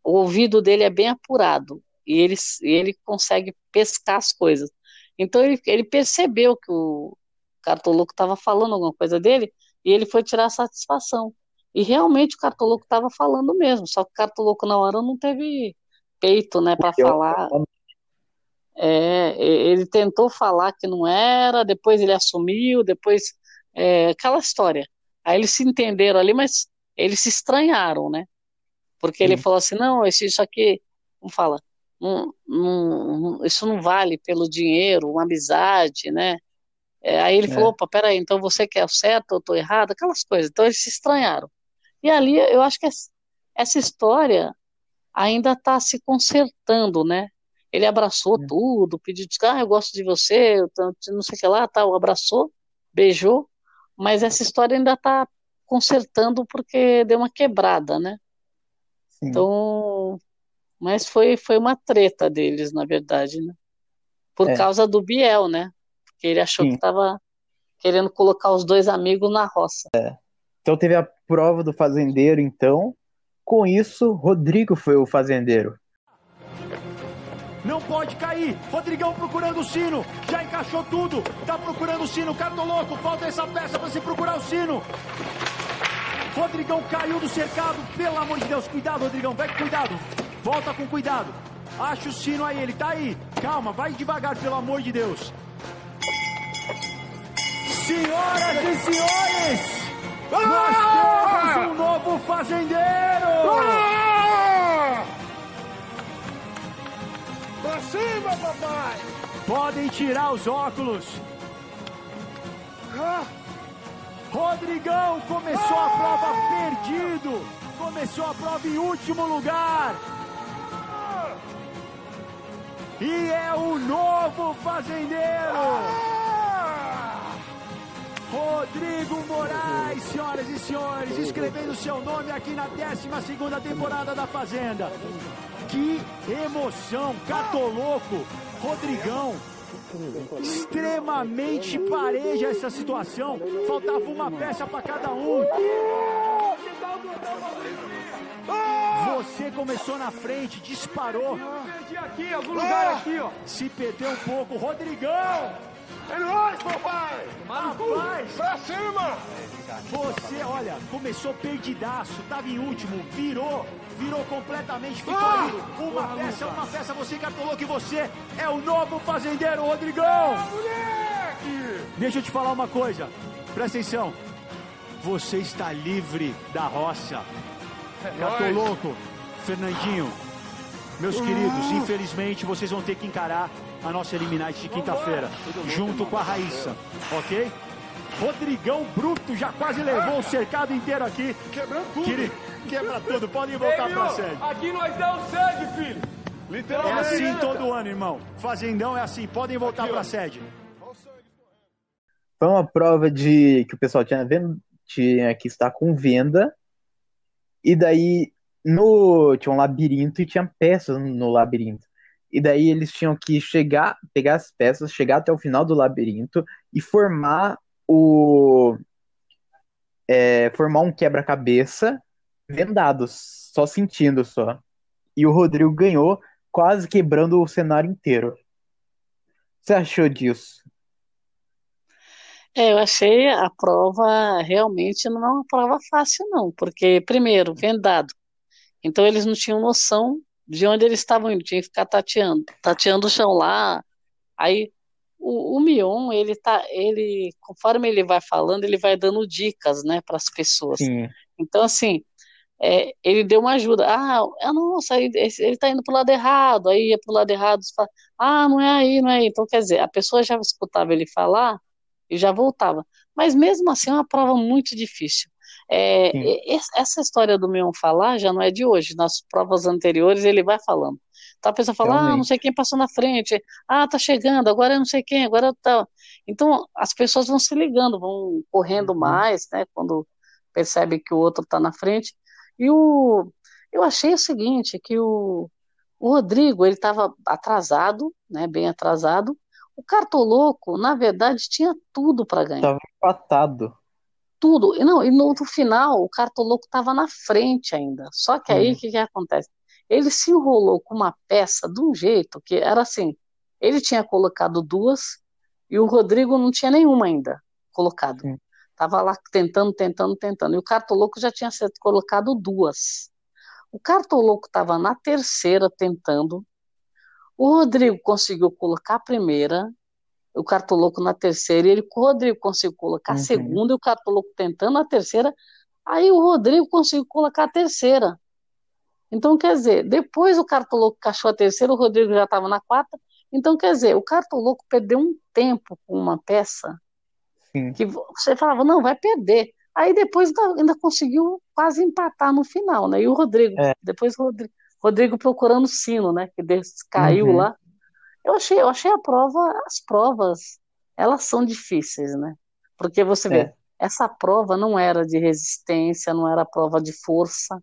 o ouvido dele é bem apurado e ele, ele consegue pescar as coisas. Então ele, ele percebeu que o Cartoloco estava falando alguma coisa dele e ele foi tirar satisfação. E realmente o Cartoloco estava falando mesmo, só que o Cartoloco na hora não teve peito, né, para falar. É, ele tentou falar que não era, depois ele assumiu, depois é, aquela história. Aí eles se entenderam ali, mas eles se estranharam, né? Porque ele falou assim, não, isso, isso aqui, como fala, não, não- isso não vale pelo dinheiro, uma amizade, né? É, aí ele É. falou, opa, peraí, então você quer o certo, eu estou errado, aquelas coisas. Então eles se estranharam. E ali eu acho que essa- história ainda está se consertando, né? Ele abraçou tudo, pediu desculpa, ah, eu gosto de você, não sei o que lá, tal, abraçou, beijou, mas essa história ainda está consertando porque deu uma quebrada, né? Então, mas foi, foi uma treta deles, na verdade, né? Por É. causa do Biel, né? Porque ele achou Sim. que estava querendo colocar os dois amigos na roça. Então teve a prova do fazendeiro, então. Com isso, Rodrigo foi o fazendeiro. Não pode cair. Rodrigão procurando o sino. Já encaixou tudo. Tá procurando o sino. Cartoloco, falta essa peça para se procurar o sino. Rodrigão caiu do cercado. Pelo amor de Deus, cuidado, Rodrigão. Vai com cuidado. Volta com cuidado. Acha o sino aí, ele tá aí. Calma, vai devagar, pelo amor de Deus. Senhoras e senhores, nós temos um novo fazendeiro! Pra cima, papai! Podem tirar os óculos. Rodrigão começou a prova perdido. Começou a prova em último lugar. E é o novo fazendeiro. Rodrigo Moraes, senhoras e senhores, escrevendo seu nome aqui na 12 temporada da Fazenda. Que emoção, catoloco, Rodrigão. Extremamente pareja essa situação. Faltava uma peça para cada um. Você começou na frente, disparou. Perdi aqui, algum lugar aqui, ó. Se perdeu um pouco, Rodrigão. É nóis, papai! Rapaz! Pra cima! Você, olha, começou perdidaço, tava em último, virou, virou completamente, ficou Ah! ali. Uma peça, uma peça, você cartolou que você é o novo fazendeiro, Rodrigão! Deixa eu te falar uma coisa, presta atenção. Você está livre da roça. É Cartoloco, Fernandinho, meus queridos, infelizmente vocês vão ter que encarar a nossa Eliminate de quinta-feira, junto com a Raíssa, ok? Rodrigão Bruto já quase levou o cercado inteiro aqui. Quebrando tudo. Queria- Quebra tudo, podem voltar Ei, pra sede. Aqui nós damos sede, filho. É Literalmente. assim todo ano, irmão. Fazendão é assim, podem voltar pra sede. Foi uma prova de que o pessoal tinha, vendo, tinha que estar com venda. E daí no tinha um labirinto e tinha peças no labirinto. E daí eles tinham que chegar, pegar as peças, chegar até o final do labirinto e formar o é, formar um quebra-cabeça vendado, só sentindo só. E o Rodrigo ganhou, quase quebrando o cenário inteiro. O que você achou disso? É, eu achei a prova realmente não é uma prova fácil, não, porque, primeiro, vendado. Então eles não tinham noção de onde eles estavam indo, tinha que ficar tateando, tateando o chão lá. Aí o, o Mion, ele tá, ele, conforme ele vai falando, ele vai dando dicas, né, para as pessoas. Sim. Então, assim, é, ele deu uma ajuda. Ah, ah, nossa, ele, ele tá indo pro lado errado, aí ia pro lado errado, fala, ah, não é aí, não é aí. Então, quer dizer, a pessoa já escutava ele falar e já voltava. Mas mesmo assim, é uma prova muito difícil. É, essa história do Mion falar já não é de hoje, nas provas anteriores ele vai falando. Então a pessoa fala, ah, não Realmente. sei quem passou na frente, ah, tá chegando, agora é não sei quem, agora tá. Então as pessoas vão se ligando, vão correndo Uhum. mais, né, quando percebe que o outro tá na frente. E o, eu achei o seguinte, que o, o Rodrigo, ele estava atrasado, né, bem atrasado. O Cartoloco, na verdade, tinha tudo para ganhar Tava empatado. tudo. E não, e no, no final o cartoloco estava na frente ainda. Só que aí Hum. o que, que acontece? Ele se enrolou com uma peça de um jeito que era assim: ele tinha colocado duas e o Rodrigo não tinha nenhuma ainda colocado. Sim. Tava lá tentando, tentando, tentando. E o cartoloco já tinha sido colocado duas. O cartoloco estava na terceira tentando. O Rodrigo conseguiu colocar a primeira, o cartoloco na terceira, e ele, o Rodrigo conseguiu colocar a Uhum. segunda, e o cartoloco tentando a terceira, aí o Rodrigo conseguiu colocar a terceira. Então, quer dizer, depois o cartoloco cachou a terceira, o Rodrigo já estava na quarta. Então, quer dizer, o cartoloco perdeu um tempo com uma peça Sim. que você falava, não, vai perder. Aí depois ainda, ainda conseguiu quase empatar no final, né? E o Rodrigo, É. depois o Rodrigo, Rodrigo procurando sino, né? Que caiu Uhum. lá. Eu achei, eu achei a prova, as provas, elas são difíceis, né? Porque você vê, É. essa prova não era de resistência, não era prova de força,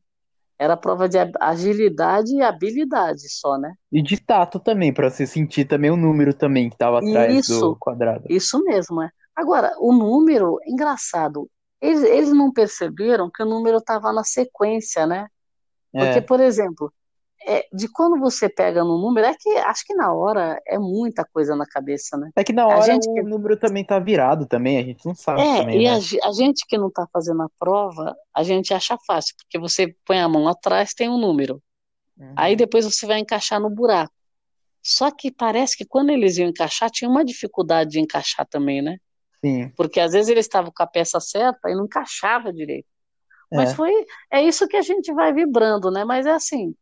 era prova de agilidade e habilidade só, né? E de tato também, pra você sentir também o número também que tava atrás Isso. do quadrado. Isso mesmo, é. Agora, o número, engraçado, eles, eles não perceberam que o número estava na sequência, né? Porque, É. por exemplo, é, de quando você pega no número, é que acho que na hora é muita coisa na cabeça, né? É que na A hora gente o que- número também tá virado também, a gente não sabe É, também, e né? a, a gente que não está fazendo a prova, a gente acha fácil, porque você põe a mão atrás, tem um número. Aí depois você vai encaixar no buraco. Só que parece que quando eles iam encaixar, tinha uma dificuldade de encaixar também, né? Sim. Porque às vezes eles estavam com a peça certa e não encaixava direito. Mas É. foi, é isso que a gente vai vibrando, né? Mas é assim,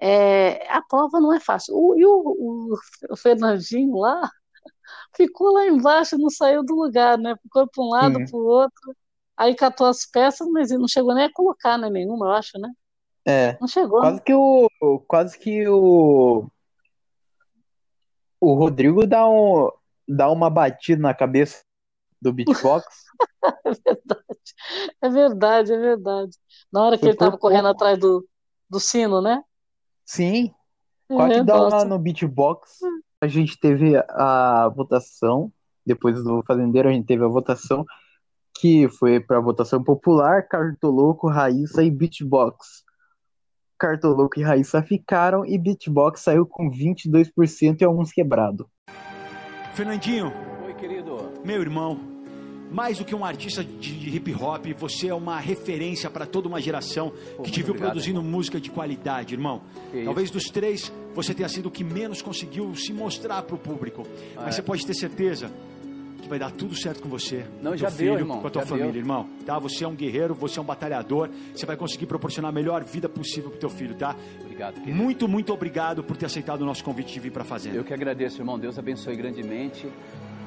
é, a prova não é fácil. O, e o, o, Fernandinho lá ficou lá embaixo, não saiu do lugar, né? Ficou para um lado, para o outro. Aí catou as peças, mas não chegou nem a colocar, né? Nenhuma, eu acho, né? É. Não chegou, Quase né? que o. Quase que o. O Rodrigo dá, um, dá uma batida na cabeça do beatbox. É verdade, é verdade, é verdade. Na hora que ele estava correndo atrás do, do sino, né? Sim. Dá uma nossa. no beatbox. A gente teve a votação. Depois do Fazendeiro, a gente teve a votação. Que foi para votação popular, Cartoloco, Raíssa e Beatbox. Cartoloco e Raíssa ficaram e Beatbox saiu com 22% e alguns quebrado. Fernandinho, Oi, querido. meu irmão, mais do que um artista de hip hop, você é uma referência para toda uma geração que te viu obrigado, produzindo música de qualidade, irmão. Que Talvez dos três você tenha sido o que menos conseguiu se mostrar para o público. Ah, Mas é. você pode ter certeza que vai dar tudo certo com você, Não, com já teu deu, filho, irmão, com a tua família, deu. irmão. Tá? Você é um guerreiro, você é um batalhador. Você vai conseguir proporcionar a melhor vida possível pro teu filho, tá? Obrigado, querido. Muito, muito obrigado por ter aceitado o nosso convite de vir para fazenda. Eu que agradeço, irmão. Deus abençoe grandemente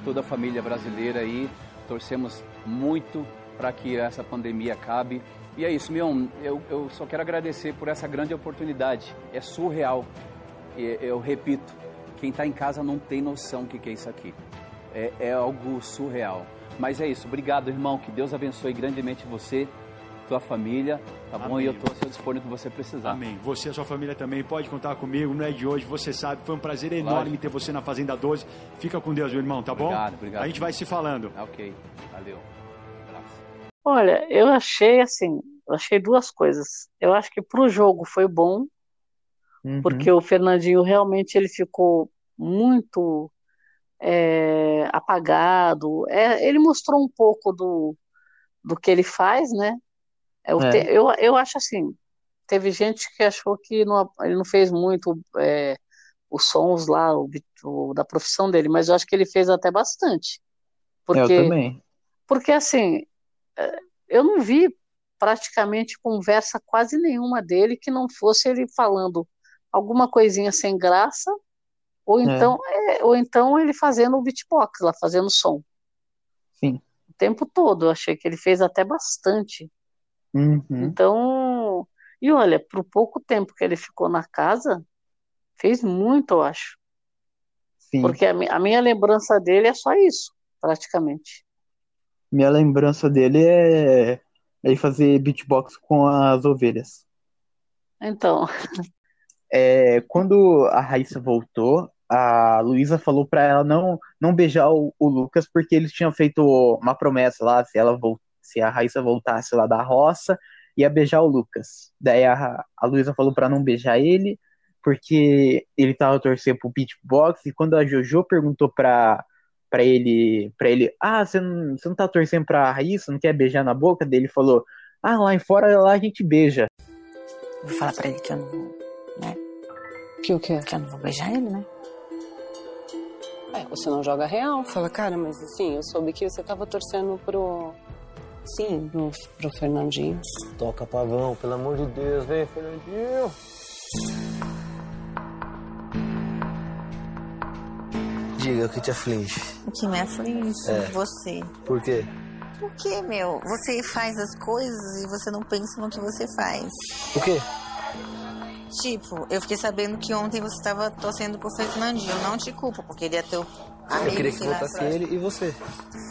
toda a família brasileira aí. Torcemos muito para que essa pandemia acabe. E é isso, meu. Eu, eu só quero agradecer por essa grande oportunidade. É surreal. E eu repito, quem está em casa não tem noção do que, que é isso aqui. É, é algo surreal. Mas é isso. Obrigado, irmão. Que Deus abençoe grandemente você, tua família, tá bom? Amém. E eu estou ao seu dispor no que você precisar. Amém. Você e a sua família também pode contar comigo, não é de hoje, você sabe. Foi um prazer enorme ter você na Fazenda 12. Fica com Deus, meu irmão, tá bom? Obrigado, obrigado. A gente vai se falando. Ok, valeu. Olha, eu achei assim, eu achei duas coisas. Eu acho que pro jogo foi bom, Uhum. porque o Fernandinho realmente ele ficou muito é, apagado. É, ele mostrou um pouco do, do que ele faz, né? Eu, É. te- eu, eu acho assim, teve gente que achou que não- ele não fez muito é, os sons lá o, o da profissão dele, mas eu acho que ele fez até bastante. Eu Porque também. porque assim, eh, eu não vi praticamente conversa quase nenhuma dele que não fosse ele falando alguma coisinha sem graça, ou É. então, eh, ou então ele fazendo o beatbox lá, fazendo som. Sim. O tempo todo, eu achei que ele fez até bastante. Uhum. Então, e olha, pro pouco tempo que ele ficou na casa, fez muito, eu acho. Sim. Porque a, a minha lembrança dele é só isso, praticamente. Minha lembrança dele é ele fazer beatbox com as ovelhas. Então, É, quando a Raíssa voltou, a Luísa falou pra ela não, não beijar o, o Lucas porque eles tinham feito uma promessa lá, se ela vol- se a Raíssa voltasse lá da roça, ia beijar o Lucas. Daí a, a Luísa falou pra não beijar ele porque ele tava torcendo pro beatbox e quando a Jojo perguntou pra para ele, para ele, ah, você não, você não tá torcendo pra Raíssa, não quer beijar na boca? Daí ele falou, ah, lá em fora lá a gente beija. Vou falar pra ele que eu não vou, né? Que o quê? Que eu não vou beijar ele, né? É, você não joga real. Fala, cara, mas assim, eu soube que você tava torcendo pro. Sim, pro, pro Fernandinho. Toca pavão, pelo amor de Deus, vem, Fernandinho. Diga o que te aflige. O que me aflige? É. Você. Por quê? Por que, meu? Você faz as coisas e você não pensa no que você faz. O quê? Tipo, eu fiquei sabendo que ontem você estava torcendo por Fernandinho. Eu não te culpo, porque ele é teu amigo. eu queria que próximo. ele e você.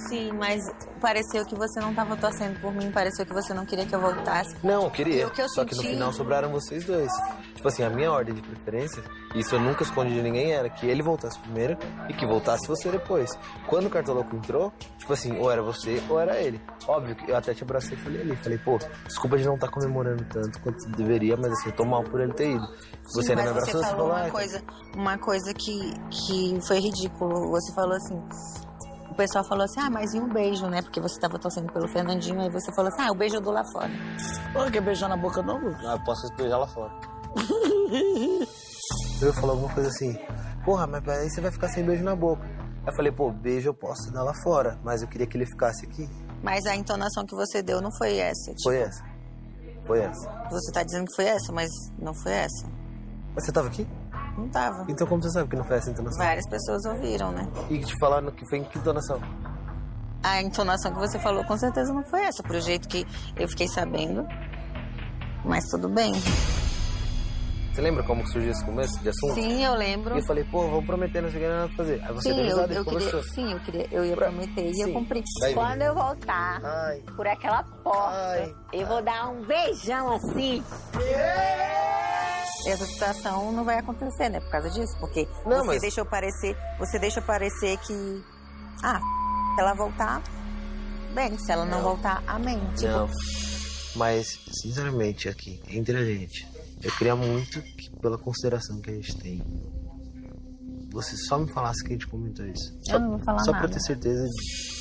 Sim, mas pareceu que você não estava torcendo por mim, pareceu que você não queria que eu voltasse. Não, eu queria. que eu Só que no senti- final sobraram vocês dois. Tipo assim, a minha ordem de preferência, isso eu nunca escondi de ninguém, era que ele voltasse primeiro e que voltasse você depois. Quando o Cartoloco entrou, tipo assim, ou era você ou era ele. Óbvio que eu até te abracei e falei ali. Falei, pô, desculpa de não estar comemorando tanto quanto deveria, mas assim, eu tô mal por ele ter ido. Você Sim, ainda me abraçou, você você falou falou, uma "Ai, coisa, uma coisa que, que foi ridículo. Você falou assim. O pessoal falou assim, ah, mas e um beijo, né? Porque você tava torcendo pelo Fernandinho, aí você falou assim, ah, o beijo eu dou lá fora. Pô, quer beijar na boca não, Lucas? Ah, eu posso beijar lá fora. Eu falou alguma coisa assim, porra, mas aí você vai ficar sem beijo na boca. Aí eu falei, pô, beijo eu posso dar lá fora, mas eu queria que ele ficasse aqui. Mas a entonação que você deu não foi essa. tipo, Foi essa. Foi essa. Você tá dizendo que foi essa, mas não foi essa. Mas você tava aqui? Não. Então como você sabe que não foi essa entonação? Várias pessoas ouviram, né? E te falaram que foi em que entonação? A entonação que você falou com certeza não foi essa, pro jeito que eu fiquei sabendo. Mas tudo bem. Você lembra como surgiu esse começo de assunto? Sim, eu lembro. E eu falei, pô, vamos prometer, não sei o que, nada pra fazer. Aí você Sim, deu eu, risada e eu queria, sim, eu queria, eu ia prometer e eu cumpri. Vai, Quando eu voltar por aquela porta, eu vou dar um beijão assim. Essa situação não vai acontecer, né? Por causa disso, porque Não, você mas- deixa eu parecer, você deixa parecer que ah, se ela voltar, bem, se ela não, Não. voltar, amém. Tipo, Não. Mas, sinceramente, aqui, entre a gente, eu queria muito que, pela consideração que a gente tem, você só me falasse que a gente comentou isso. Eu Só, não vou falar só pra nada. eu ter certeza de.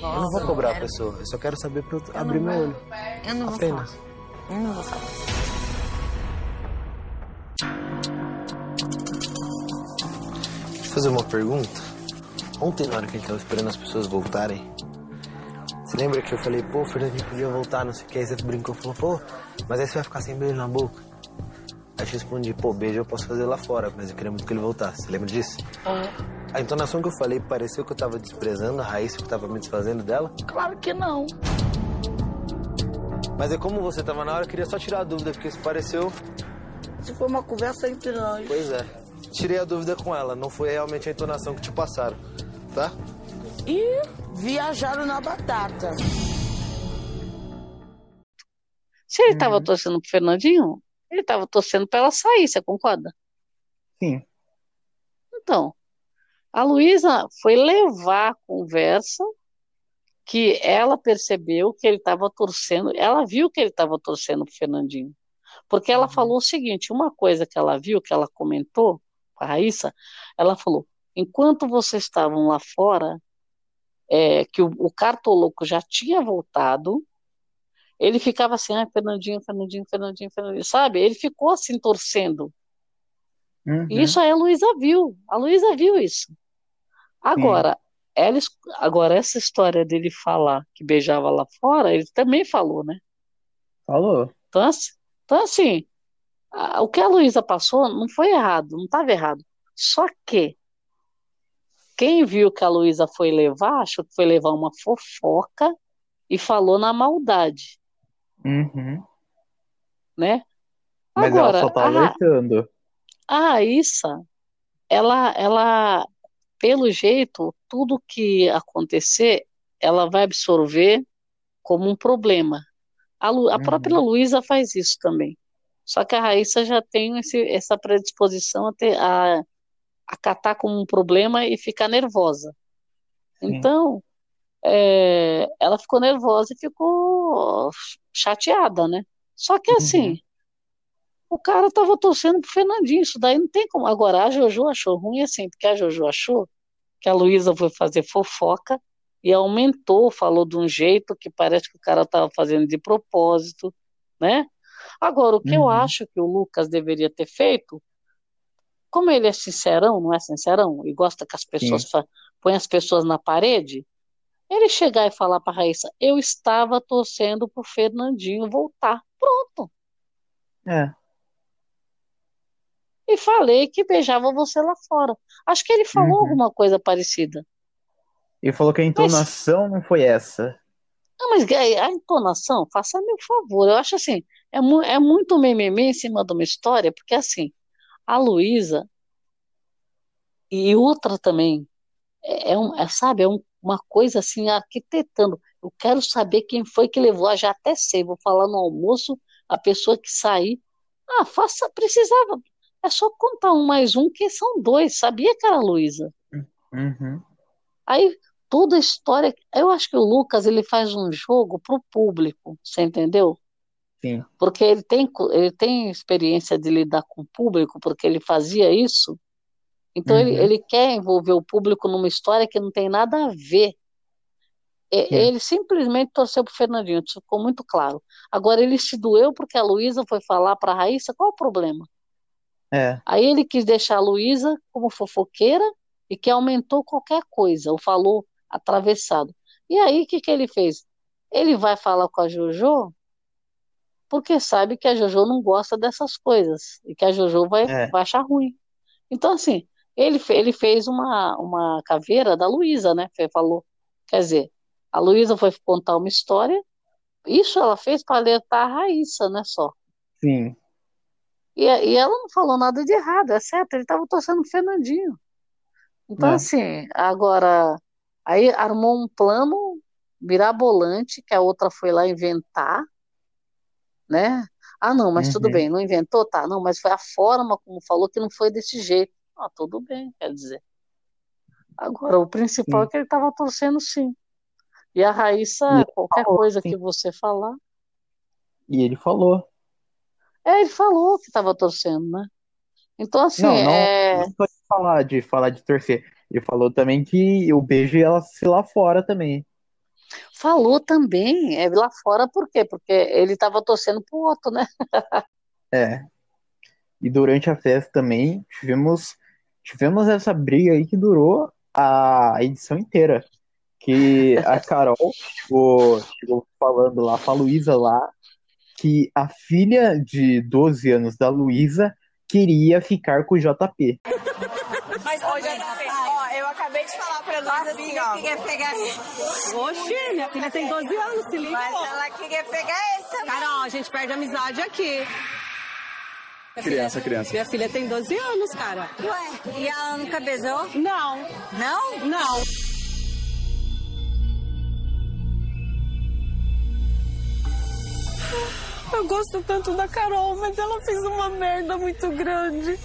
Eu não vou cobrar a pessoa, eu só quero saber pra eu Eu abrir meu vou- olho. Eu não vou Apenas. falar. Eu não vou falar. Deixa eu fazer uma pergunta. Ontem, na hora que a gente tava esperando as pessoas voltarem, lembra que eu falei, pô, o Fernandinho podia voltar, não sei o que, aí você brincou e falou, pô, mas aí você vai ficar sem beijo na boca. Aí eu te respondi, pô, beijo eu posso fazer lá fora, mas eu queria muito que ele voltasse. Você lembra disso? A entonação que eu falei pareceu que eu tava desprezando a Raíssa, que eu tava me desfazendo dela. Claro que não. Mas é como você tava na hora, eu queria só tirar a dúvida, porque isso pareceu. Se foi uma conversa entre nós. Pois é. Tirei a dúvida com ela, não foi realmente a entonação que te passaram, tá? E viajaram na batata. Se ele estava torcendo pro Fernandinho, ele estava torcendo para ela sair, você concorda? Sim. Então, a Luísa foi levar a conversa que ela percebeu que ele estava torcendo, ela viu que ele estava torcendo pro Fernandinho. Porque ela falou o seguinte, uma coisa que ela viu, que ela comentou com a Raíssa, ela falou, enquanto vocês estavam lá fora, é, que o, o cartoloco já tinha voltado, ele ficava assim, ah, Fernandinho, Fernandinho, Fernandinho, Fernandinho, sabe? Ele ficou assim torcendo. Uhum. Isso aí a Luísa viu. A Luísa viu isso. Agora, ela, agora, essa história dele falar que beijava lá fora, ele também falou, né? Falou. Então, assim, então, assim o que a Luísa passou não foi errado, não estava errado. Só que quem viu que a Luísa foi levar, achou que foi levar uma fofoca e falou na maldade, Uhum. né? Mas Agora, ela só tá a- alertando. A Raíssa, ela, ela, pelo jeito, tudo que acontecer, ela vai absorver como um problema. A, Lu- a própria Luísa faz isso também. Só que a Raíssa já tem esse, essa predisposição a, ter, a, a catar como um problema e ficar nervosa. Então, é, ela ficou nervosa e ficou chateada, né? Só que assim, o cara tava torcendo pro Fernandinho, isso daí não tem como. Agora, a Jojo achou ruim assim, porque a Jojo achou que a Luísa foi fazer fofoca e aumentou, falou de um jeito que parece que o cara tava fazendo de propósito, né? Agora, o que eu Uhum. acho que o Lucas deveria ter feito, como ele é sincerão, não é sincerão, e gosta que as pessoas põem as pessoas na parede, ele chegar e falar para Raíssa, eu estava torcendo pro Fernandinho voltar. Pronto. É. E falei que beijava você lá fora. Acho que ele falou Uhum. alguma coisa parecida. Ele falou que a entonação não foi essa. Não, mas a a entonação, faça-me o favor. Eu acho assim, é, mu é muito mimimi em cima de uma história, porque assim, a Luísa e outra também, é, é um, é, sabe, é um- uma coisa assim, arquitetando. Eu quero saber quem foi que levou, ah, já até sei, vou falar no almoço, a pessoa que sair. Ah, faça, precisava. É só contar um mais um, que são dois. Sabia que era a Luísa. Uhum. Aí toda a história, eu acho que o Lucas ele faz um jogo pro público, você entendeu? Sim. Porque ele tem, ele tem experiência de lidar com o público, porque ele fazia isso. Então ele, Uhum. ele quer envolver o público numa história que não tem nada a ver. E- Ele simplesmente torceu pro Fernandinho, isso ficou muito claro. Agora ele se doeu porque a Luísa foi falar para a Raíssa, qual o problema? É. Aí ele quis deixar a Luísa como fofoqueira e que aumentou qualquer coisa, ou falou atravessado. E aí o que que ele fez? Ele vai falar com a Jojo porque sabe que a Jojo não gosta dessas coisas e que a Jojo vai, É. vai achar ruim. Então, assim, ele, ele fez uma, uma caveira da Luísa, né? Falou, quer dizer, a Luísa foi contar uma história, isso ela fez para alertar a Raíssa, né? Só. Sim. E, e ela não falou nada de errado, é certo, ele estava torcendo o Fernandinho. Então, É. assim, agora, aí armou um plano mirabolante que a outra foi lá inventar, né? Ah, não, mas tudo Uhum. bem, não inventou? Tá, não, mas foi a forma como falou que não foi desse jeito. Ah, tudo bem, quer dizer. Agora, o principal é que ele estava torcendo sim. E a Raíssa, E qualquer falou, coisa sim. que você falar. E ele falou. É, ele falou que estava torcendo, né? Então, assim, Não, não, é. não só de falar, de falar de torcer. Ele falou também que o beijo ia se lá fora também. Falou também, é lá fora, por quê? Porque ele estava torcendo pro outro, né? É. E durante a festa também tivemos, tivemos essa briga aí que durou a edição inteira. Que a Carol chegou, chegou falando lá pra Luísa lá que a filha de 12 anos da Luísa queria ficar com o JP. Mas hoje ó, eu acabei Luísa assim, ó. queria pegar ele. Oxi, minha filha tem 12 anos, se liga. Mas ela queria pegar ele também. Carol, a gente perde amizade aqui. Minha Criança, filha- criança. Minha filha tem 12 anos, cara. Ué, e ela nunca beijou? Não. Não? Não. Eu gosto tanto da Carol, mas ela fez uma merda muito grande.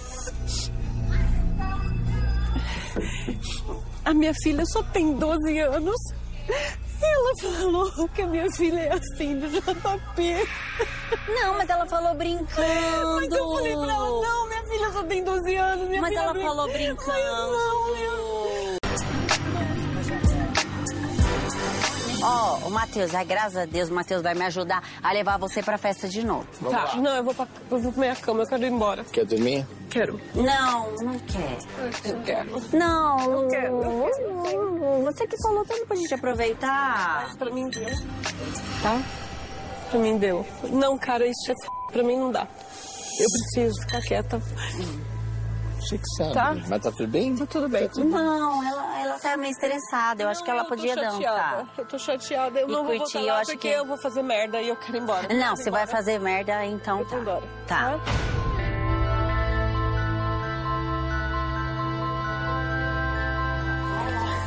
A minha filha só tem 12 anos. E ela falou que a minha filha é assim do JP. Não, mas ela falou brincando. Mas eu falei pra ela, não, minha filha só tem 12 anos. Minha Mas ela brin- falou Mas brincando. não, eu... Ó, o Matheus, ai, graças a Deus, o Matheus vai me ajudar a levar você pra festa de novo. Tá, não, eu vou, pra, eu vou pra minha cama, eu quero ir embora. Quer dormir? Quero. Não, não quer. Eu quero. Não, Eu quero. não. Você que falou tanto pra gente aproveitar. Pra mim deu. Tá? Pra mim deu. Não, cara, isso é f... pra mim não dá. Eu preciso ficar quieta. Você que sabe. Tá. Mas tá tudo bem? Tá tudo bem. Não, ela, ela tá meio estressada. Eu acho que ela Eu podia chateada. dançar. Eu tô chateada. Eu E não vou curtir, voltar eu acho porque que- eu vou fazer merda e eu quero ir embora. Não, Eu você vai fazer merda, então tá. embora. Tá.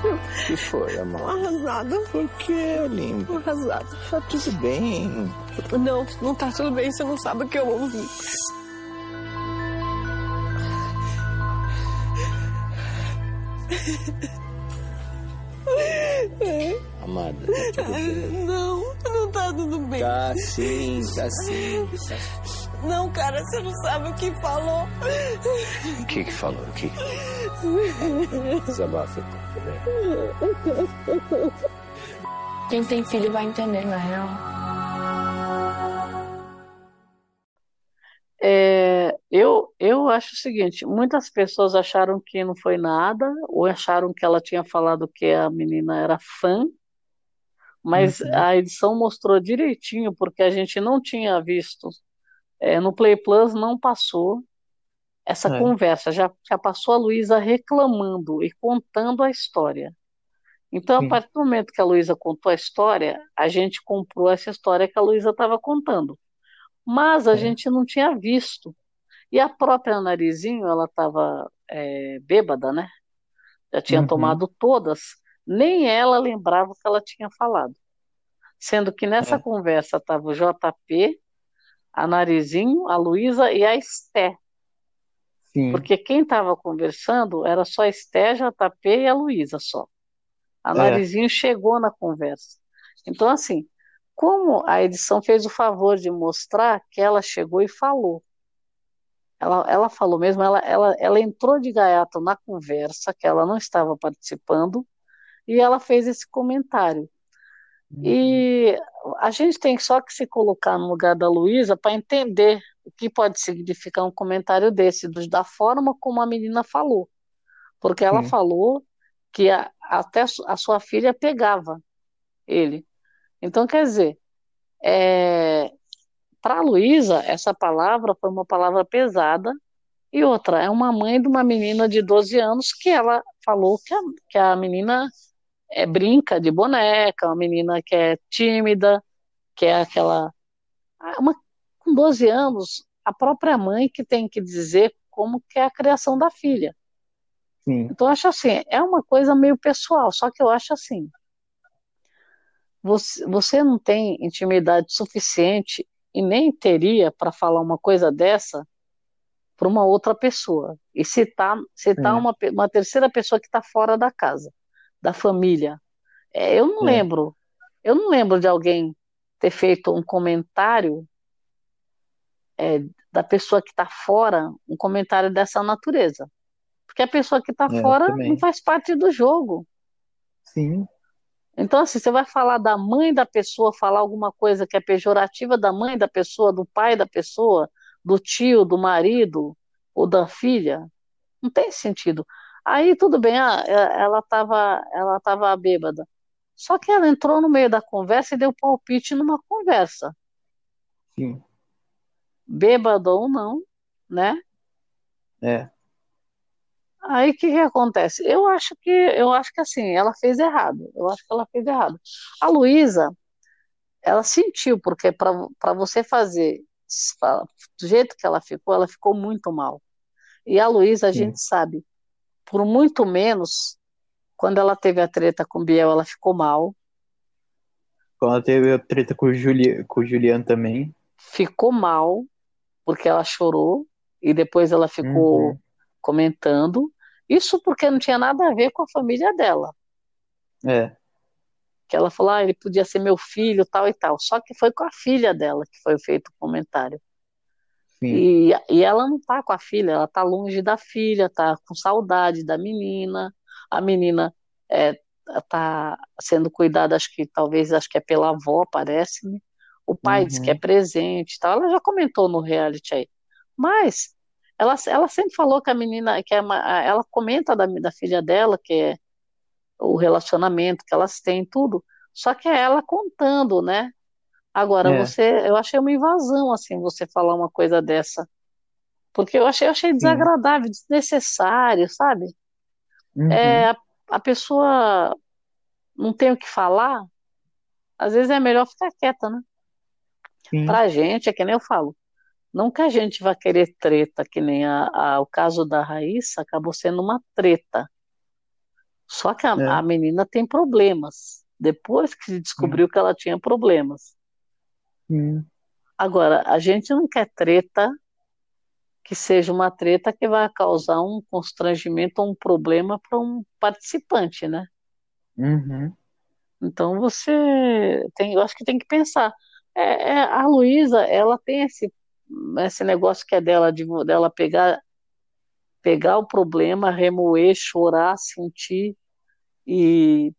O que foi, amor? Arrasada. Por que, lindo? Arrasada. Tá tudo bem. Não, não tá tudo bem, você não sabe o que eu ouvi. Amada, tá tudo bem. Não, não tá tudo bem. Tá sim, tá sim. Não, cara, você não sabe o que falou. O que que falou? O que? Desabafa. Quem tem filho vai entender, na real. É, eu, eu acho o seguinte, muitas pessoas acharam que não foi nada, ou acharam que ela tinha falado que a menina era fã, mas Uhum. a edição mostrou direitinho, porque a gente não tinha visto, é, no Play Plus não passou essa É. conversa, já, já passou a Luísa reclamando e contando a história. Então, Sim. a partir do momento que a Luísa contou a história, a gente comprou essa história que a Luísa estava contando mas a É. gente não tinha visto. E a própria Narizinho, ela estava bêbada, né? Já tinha Uhum. tomado todas, nem ela lembrava o que ela tinha falado. Sendo que nessa É. conversa estava o JP, a Narizinho, a Luísa e a Esté. Sim. Porque quem estava conversando era só a Esté, JP e a Luísa só. A É. Narizinho chegou na conversa. Então, assim, como a edição fez o favor de mostrar que ela chegou e falou. Ela, ela falou mesmo, ela, ela, ela entrou de gaiato na conversa, que ela não estava participando, e ela fez esse comentário. E a gente tem só que se colocar no lugar da Luísa para entender o que pode significar um comentário desse, dos- da forma como a menina falou. Porque ela Sim. falou que a- até a sua filha pegava ele. Então, quer dizer, é, para a Luísa, essa palavra foi uma palavra pesada. E outra, é uma mãe de uma menina de 12 anos que ela falou que a, que a menina é, brinca de boneca, uma menina que é tímida, que é aquela. Uma, com 12 anos, a própria mãe que tem que dizer como que é a criação da filha. Sim. Então, eu acho assim, é uma coisa meio pessoal, só que eu acho assim, você, você não tem intimidade suficiente e nem teria para falar uma coisa dessa para uma outra pessoa. E citar, citar É. uma, uma terceira pessoa que está fora da casa, da família. É, eu não É. lembro, eu não lembro de alguém ter feito um comentário é, da pessoa que está fora, um comentário dessa natureza. Porque a pessoa que está É, fora também. não faz parte do jogo. Sim. Então, assim, você vai falar da mãe da pessoa, falar alguma coisa que é pejorativa da mãe da pessoa, do pai da pessoa, do tio, do marido ou da filha, não tem sentido. Aí tudo bem, ah, é- ela estava ela tava bêbada. Só que ela entrou no meio da conversa e deu palpite numa conversa, Sim. bêbada ou não, né? É. Aí o que que acontece? Eu acho que eu acho que assim, ela fez errado. Eu acho que ela fez errado. A Luísa, ela sentiu, porque para você fazer fa- do jeito que ela ficou, ela ficou muito mal. E a Luísa, a Sim. gente sabe, por muito menos, quando ela teve a treta com o Biel, ela ficou mal, Quando ela teve a treta com o, Juli... com o Juliano também. ficou mal, porque ela chorou e depois ela ficou Uhum. Comentando. Isso porque não tinha nada a ver com a família dela. É. que ela falou, ah, ele podia ser meu filho, tal e tal. Só que foi com a filha dela que foi feito o comentário. Sim. E, e ela não tá com a filha, ela tá longe da filha, tá com saudade da menina. A menina é, tá sendo cuidada, acho que talvez acho que é pela avó, parece-me. O pai diz que é Uhum. presente, e tal. Ela já comentou no reality aí. Mas ela, ela sempre falou que a menina, que é uma- ela comenta da, da filha dela, que é o relacionamento que elas têm, tudo. Só que é ela contando, né? Agora, É. você, eu achei uma invasão, assim, você falar uma coisa dessa. Porque eu achei, eu achei desagradável, desnecessário, sabe? Uhum. É, a, a pessoa não tem o que falar, às vezes é melhor ficar quieta, né? Sim. Pra gente, é que nem eu falo, não que a gente vá querer treta, que nem a, a- o caso da Raíssa acabou sendo uma treta. Só que a, É. a menina tem problemas. Depois que se descobriu que ela tinha problemas. Sim. Agora, a gente não quer treta que seja uma treta que vai causar um constrangimento ou um problema para um participante, né? Uhum. Então você tem, eu acho que tem que pensar. É, é, a Luísa, ela tem esse, esse negócio que é dela, de, dela pegar, pegar o problema, remoer, chorar, sentir e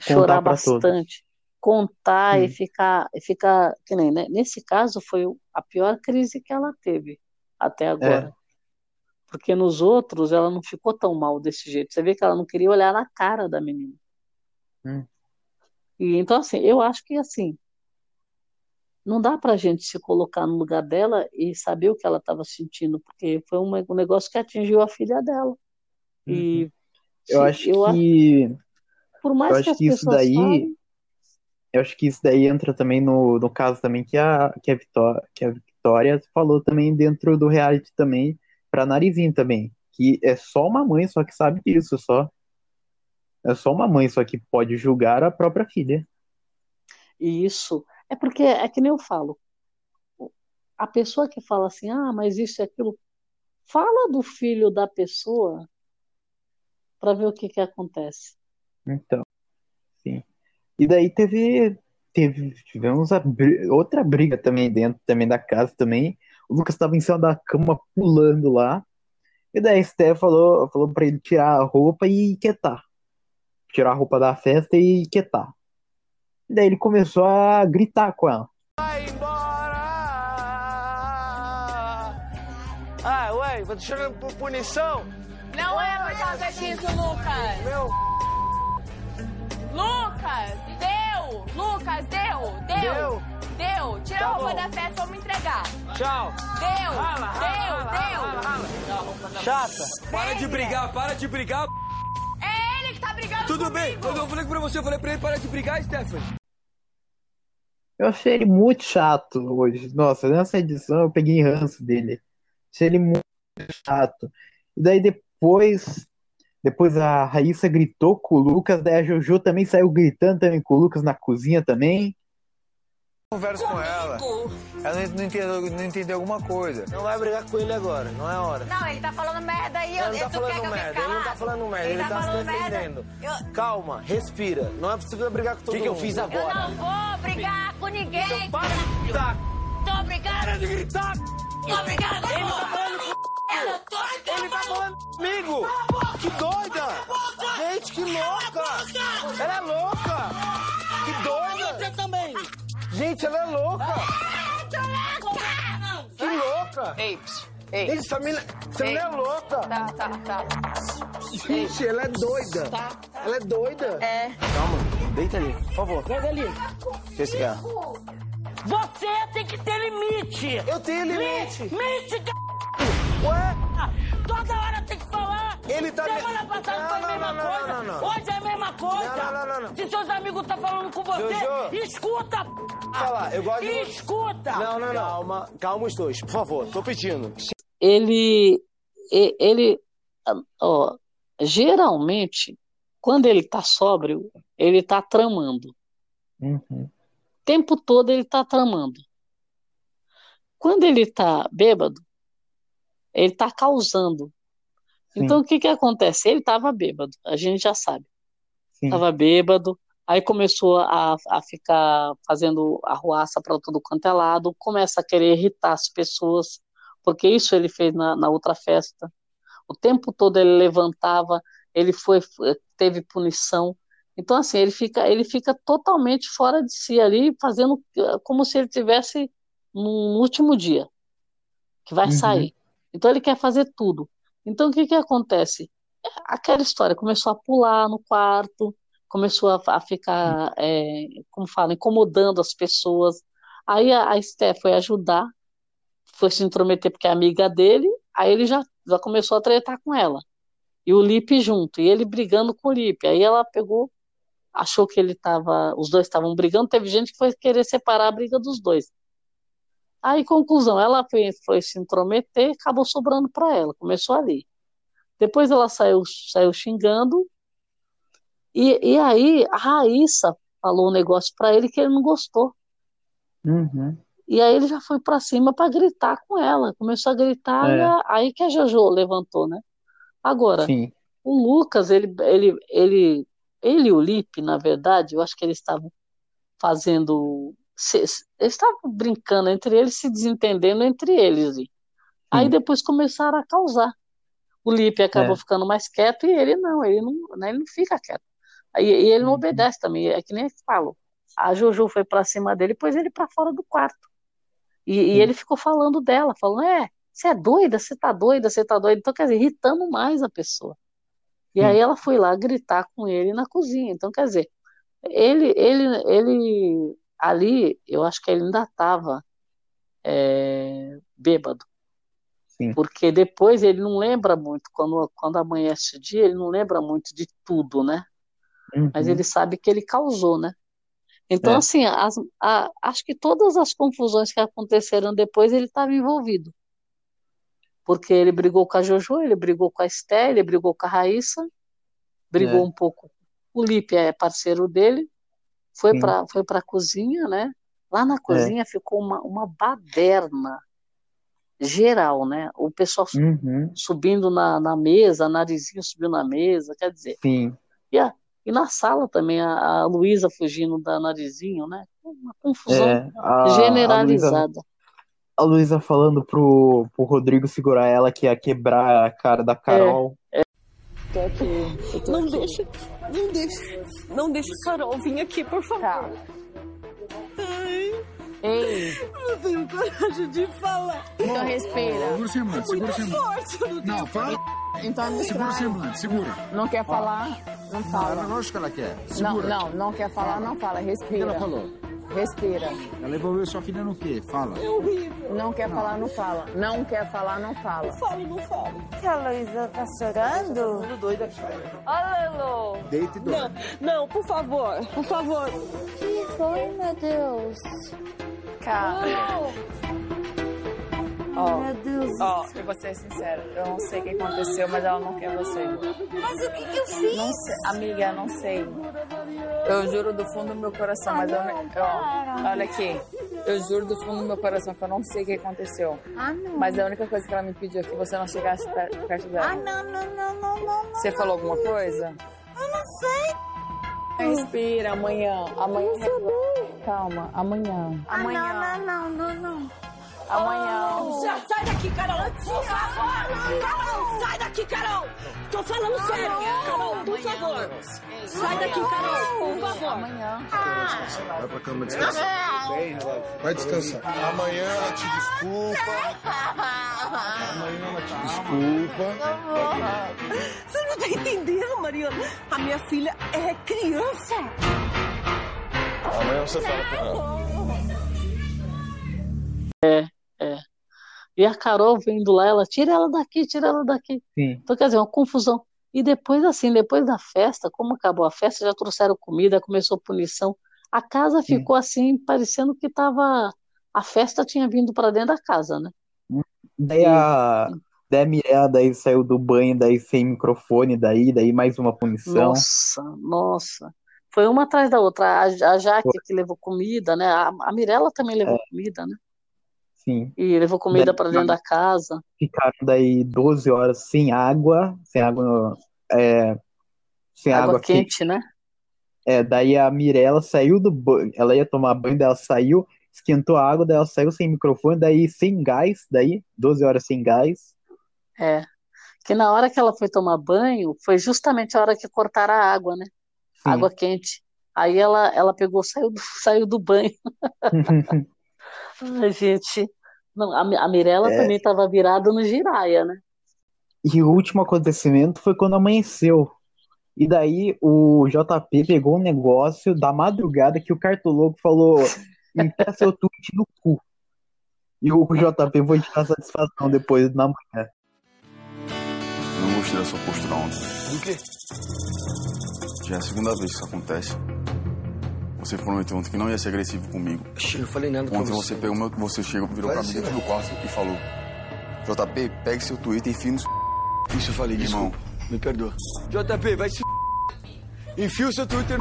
chorar pra todos. bastante, contar e Sim. ficar, e ficar, que nem, né? Nesse caso foi a pior crise que ela teve até agora. Porque nos outros ela não ficou tão mal desse jeito. Você vê que ela não queria olhar na cara da menina. Hum. E então assim, eu acho que assim, não dá pra gente se colocar no lugar dela e saber o que ela estava sentindo, porque foi um, um negócio que atingiu a filha dela. E Uhum. Eu se- acho eu a- que por mais eu que acho que isso daí falem, eu acho que isso daí entra também no, no caso também que a que a Vitória, que a Vitória falou também dentro do reality também pra Narizinho também, que é só uma mãe só que sabe disso só. É só uma mãe só que pode julgar a própria filha. E isso é porque é que nem eu falo. A pessoa que fala assim, ah, mas isso e aquilo, fala do filho da pessoa para ver o que que acontece. Então, sim. E daí teve, teve tivemos outra briga também dentro também da casa também. O Lucas estava em cima da cama pulando lá. E daí a Esté falou, falou para ele tirar a roupa e quietar. Tirar a roupa da festa e quietar. Daí ele começou a gritar com ela. Ah, ué, vou deixar por punição? Não é por causa disso, Lucas. Meu. Lucas, deu! Lucas, deu! Deu! Deu. Deu! Tira Tá a roupa bom. da festa, vamos entregar. Tchau. Deu! Rala, rala, deu! rala, deu! rala, Chata. Para de brigar, para de brigar. É ele que tá brigando Tudo bem, comigo. quando eu falei pra você, eu falei pra ele parar de brigar, Stephanie. Eu achei ele muito chato hoje. Nossa, nessa edição eu peguei ranço dele. Achei ele muito chato. E daí depois, depois a Raíssa gritou com o Lucas, daí a Jojo também saiu gritando também com o Lucas na cozinha também. Converso com ela. Ela não entendeu, não entendeu alguma coisa. Não vai brigar com ele agora, não é hora. Não, ele tá falando merda aí. Ele não eu, tá tu quer que falando eu merda, ele não tá falando merda, Ele ele tá tá se falando merda. defendendo. Calma, respira. Não é possível brigar com todo Que mundo. que eu fiz Eu não vou brigar com ninguém. Então para de gritar. Tô brigando. Para de gritar. Tô brigando. Ele tá falando com... Eu tô Ele tá falando comigo! Que doida! Gente, que louca! Ela é louca! Que doida! Você também. Gente, ela é louca! Que louca! Ei, psh, Ei, essa menina, essa menina é louca! Tá, tá, tá. Gente, ela é doida! Tá. Ela é doida! É. Calma, deita ali, por favor. Pega ali. O que esse cara? Você tem que ter limite. Eu tenho limite. Limite, c... Ué? Toda hora tem que. Ele tá- Semana passada Não, foi a não, mesma coisa. não, não, não. Hoje é a mesma coisa. Não, não, não, não. Se seus amigos estão falando com você, Jojo. escuta. p***. Falar, eu gosto de- Escuta. Não, não, não. Calma, calma os dois, por favor, tô pedindo. ele, ele, ó, geralmente, quando ele tá sóbrio, ele tá tramando. Uhum. O tempo todo ele tá tramando. Quando ele tá bêbado, ele tá causando. Então, o que que acontece? Ele tava bêbado, a gente já sabe. Sim. Tava bêbado, aí começou a, a ficar fazendo arruaça para todo quanto é lado, começa a querer irritar as pessoas, porque isso ele fez na, na outra festa. O tempo todo ele levantava, ele foi, teve punição. Então, assim, ele fica, ele fica totalmente fora de si ali, fazendo eh, como se ele tivesse no último dia, que vai Uhum. sair. Então, ele quer fazer tudo. Então, o que que acontece? Aquela história começou a pular no quarto, começou a, a ficar, é, como fala, incomodando as pessoas. Aí a, a Esté foi ajudar, foi se intrometer porque é amiga dele, aí ele já, já começou a tretar com ela. E o Lipe junto, e ele brigando com o Lipe. Aí ela pegou, achou que ele estava, os dois estavam brigando, teve gente que foi querer separar a briga dos dois. Aí, conclusão, ela foi, foi se intrometer, acabou sobrando para ela, começou ali. Depois ela saiu, saiu xingando, e, e aí a Raíssa falou um negócio para ele que ele não gostou. Uhum. E aí ele já foi para cima para gritar com ela, começou a gritar, É. a- aí que a Jojo levantou, né? Agora, Sim. o Lucas, ele, ele, ele, ele e o Lipe, na verdade, eu acho que eles estavam fazendo. Se- Eles estavam brincando entre eles, se desentendendo entre eles. e Aí depois começaram a causar. O Lipe acabou É. ficando mais quieto e ele não, ele não, né, ele não fica quieto. Aí, e ele não obedece também, é que nem eles falam. A Jojo foi pra cima dele, pôs ele pra fora do quarto. E, e ele ficou falando dela, falando: É, você é doida, você tá doida, você tá doida. Então, quer dizer, irritando mais a pessoa. E aí ela foi lá gritar com ele na cozinha. Então, quer dizer, ele, ele, ele ali, eu acho que ele ainda estava bêbado. Sim. Porque depois ele não lembra muito, quando, quando amanhece o dia, ele não lembra muito de tudo, né? Mas Uhum. ele sabe que ele causou, né? Então, É. assim, as- a- acho que todas as confusões que aconteceram depois ele estava envolvido. Porque ele brigou com a Jojo, ele brigou com a Esté, ele brigou com a Raíssa, brigou É. um pouco. O Lipe é parceiro dele, foi para foi para a cozinha, né? Lá na cozinha ficou uma, uma baderna geral, né? O pessoal Uhum. subindo na, na mesa, narizinho subiu na mesa, quer dizer. Sim. E, a- e na sala também, a, a Luísa fugindo da narizinho, né? Uma confusão É, a- a generalizada. A Luísa falando pro, pro Rodrigo segurar ela que ia quebrar a cara da Carol. Tô aqui. Não deixa, não deixa, não deixa o Carol vir aqui, por favor. Ei. Não tenho coragem de falar. Então respira. Segura o semblante, segura o semblante. Forte, eu não Não, fala. Então me Segura o semblante, segura. Não quer falar? Não fala. Não, lógico que ela quer. Não, Segura. não, não quer falar, não fala. O que Respira. ela falou? Respira. Ela envolveu sua filha no quê? Fala. É horrível. Não quer falar, não fala. Não quer falar, não fala. Não falo, não falo. Que a Luísa tá chorando? Tudo doido aqui. Olha, Lelo. Deita e Não, dorme. não, por favor, por favor. que foi, meu Deus? Cara. Ó, Meu Deus. ó, eu vou ser sincera. Eu não sei o que aconteceu, mas ela não quer você. Mas o que, que eu fiz? Não sei, amiga, não sei. Eu juro do fundo do meu coração, mas eu, eu olha aqui. Eu juro do fundo do meu coração que eu não sei o que aconteceu. Ah, não. Mas a única coisa que ela me pediu é que você não chegasse per- perto dela. Ah, não, não, não, não, não. Você falou alguma coisa? Eu não sei. Respira, amanhã. Amanhã. Calma, amanhã. Ah, não, não, não, não, não. Amanhã. Já sai daqui, Carol. Por favor. Carol, sai daqui, Carol. Tô falando sério. Carol, por favor. Sai daqui, Carol, por favor. Amanhã. Vai pra cama descansar. Vai descansar. Amanhã ela te desculpa. Amanhã ela te desculpa. Você não tá entendendo, Mariana? A minha filha é criança. Amanhã você fala com ela. É, é. E a Carol vendo lá, ela tira ela daqui, tira ela daqui. Sim. Então, quer dizer, uma confusão. E depois, assim, depois da festa, como acabou a festa, já trouxeram comida, começou punição. A casa ficou assim, parecendo que tava. A festa tinha vindo para dentro da casa, né? Daí a, daí a Mirella daí saiu do banho, daí sem microfone, daí, daí mais uma punição. Nossa, nossa. Foi uma atrás da outra. A, a Jaque que levou comida, né? A, a Mirella também levou É. comida, né? Sim. E levou comida para dentro da casa. Ficaram daí 12 horas sem água, sem água, é, sem Água água quente, né? É, daí a Mirella saiu do banho, ela ia tomar banho, daí ela saiu, esquentou a água, daí ela saiu sem microfone, daí sem gás, daí 12 horas sem gás. É. Que na hora que ela foi tomar banho, foi justamente a hora que cortaram a água, né? Sim. Água quente. Aí ela, ela pegou, saiu do, saiu do banho. Ai, gente. Não, a, a Mirella É. também estava virada no giraia, né? E o último acontecimento foi quando amanheceu. E daí o JP pegou um negócio da madrugada que o Cartoloco falou: enfia seu tweet no cu. E o JP foi te dar satisfação depois na manhã. Não gostei da sua postura ontem. Do quê? Já é a segunda vez que isso acontece. Você prometeu ontem que não ia ser agressivo comigo. Eu não falei nada Ontem você. você pegou meu, você chegou, virou pra mim dentro do quarto e falou: JP, pegue seu Twitter e enfia no. Isso eu falei, Irmão. desculpa. Me perdoa. JP, vai se. Enfia o seu Twitter.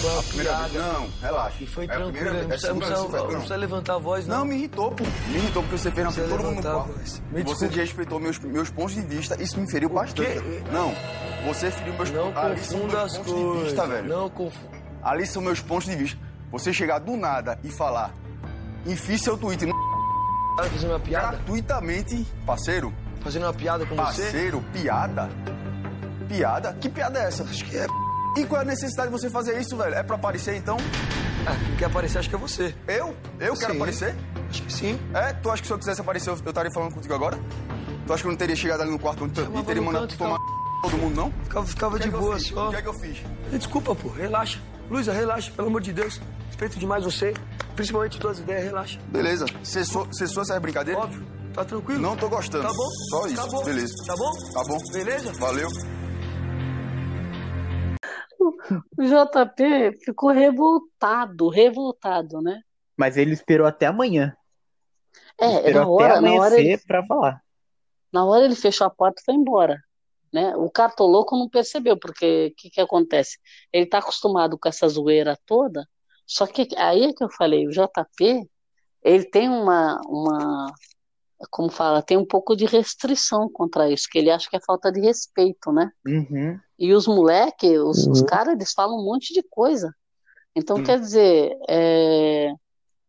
Foi uma Primeira vez, não, relaxa. E foi É a tranquilo, não vez, é a precisa, não precisa, não precisa levantar a voz, não. Não, me irritou, pô. Me irritou porque você fez na frente todo mundo no a quarto. Você desrespeitou meus, meus pontos de vista, isso me feriu bastante. Não, você feriu meus Não são confunda meus as pontos de vista, coisas. velho. Não confunda. Ali são meus pontos de vista. Você chegar do nada e falar, enfie seu Twitter Tá fazendo uma piada? gratuitamente, parceiro, Fazendo uma piada com você? parceiro, piada? Piada? Que piada é essa? Acho que é. E qual é a necessidade de você fazer isso, velho? É pra aparecer então? Ah, quem quer aparecer acho que é você. Eu? Eu quero Sim. aparecer? Acho que sim. É? Tu acha que se eu quisesse aparecer, eu estaria falando contigo agora? Tu acha que eu não teria chegado ali no quarto onde- e teria no mandado canto, tomar todo mundo, não? Ficava, ficava de é eu boa só. O que é que eu fiz? Desculpa, pô. Relaxa. Luísa, relaxa. Pelo amor de Deus. Respeito demais você. Principalmente tuas ideias. Relaxa. Beleza. Cessou, cessou essa brincadeira? Óbvio. Tá tranquilo? Não tô gostando. Tá bom? Só isso. Tá bom. Beleza. Tá bom? Tá bom. Beleza? Valeu. O JP ficou revoltado, revoltado, né? Mas ele esperou até amanhã. É, Esperou na hora, até na hora ele, amanhecer pra falar. na hora ele fechou a porta e foi embora, né? O cartoloco não percebeu, porque o que que acontece? Ele tá acostumado com essa zoeira toda, só que aí é que eu falei, o JP, ele tem uma, uma, como fala, tem um pouco de restrição contra isso, que ele acha que é falta de respeito, né? Uhum. E os moleques, os, os Uhum. caras, eles falam um monte de coisa. Então, Sim. quer dizer, é,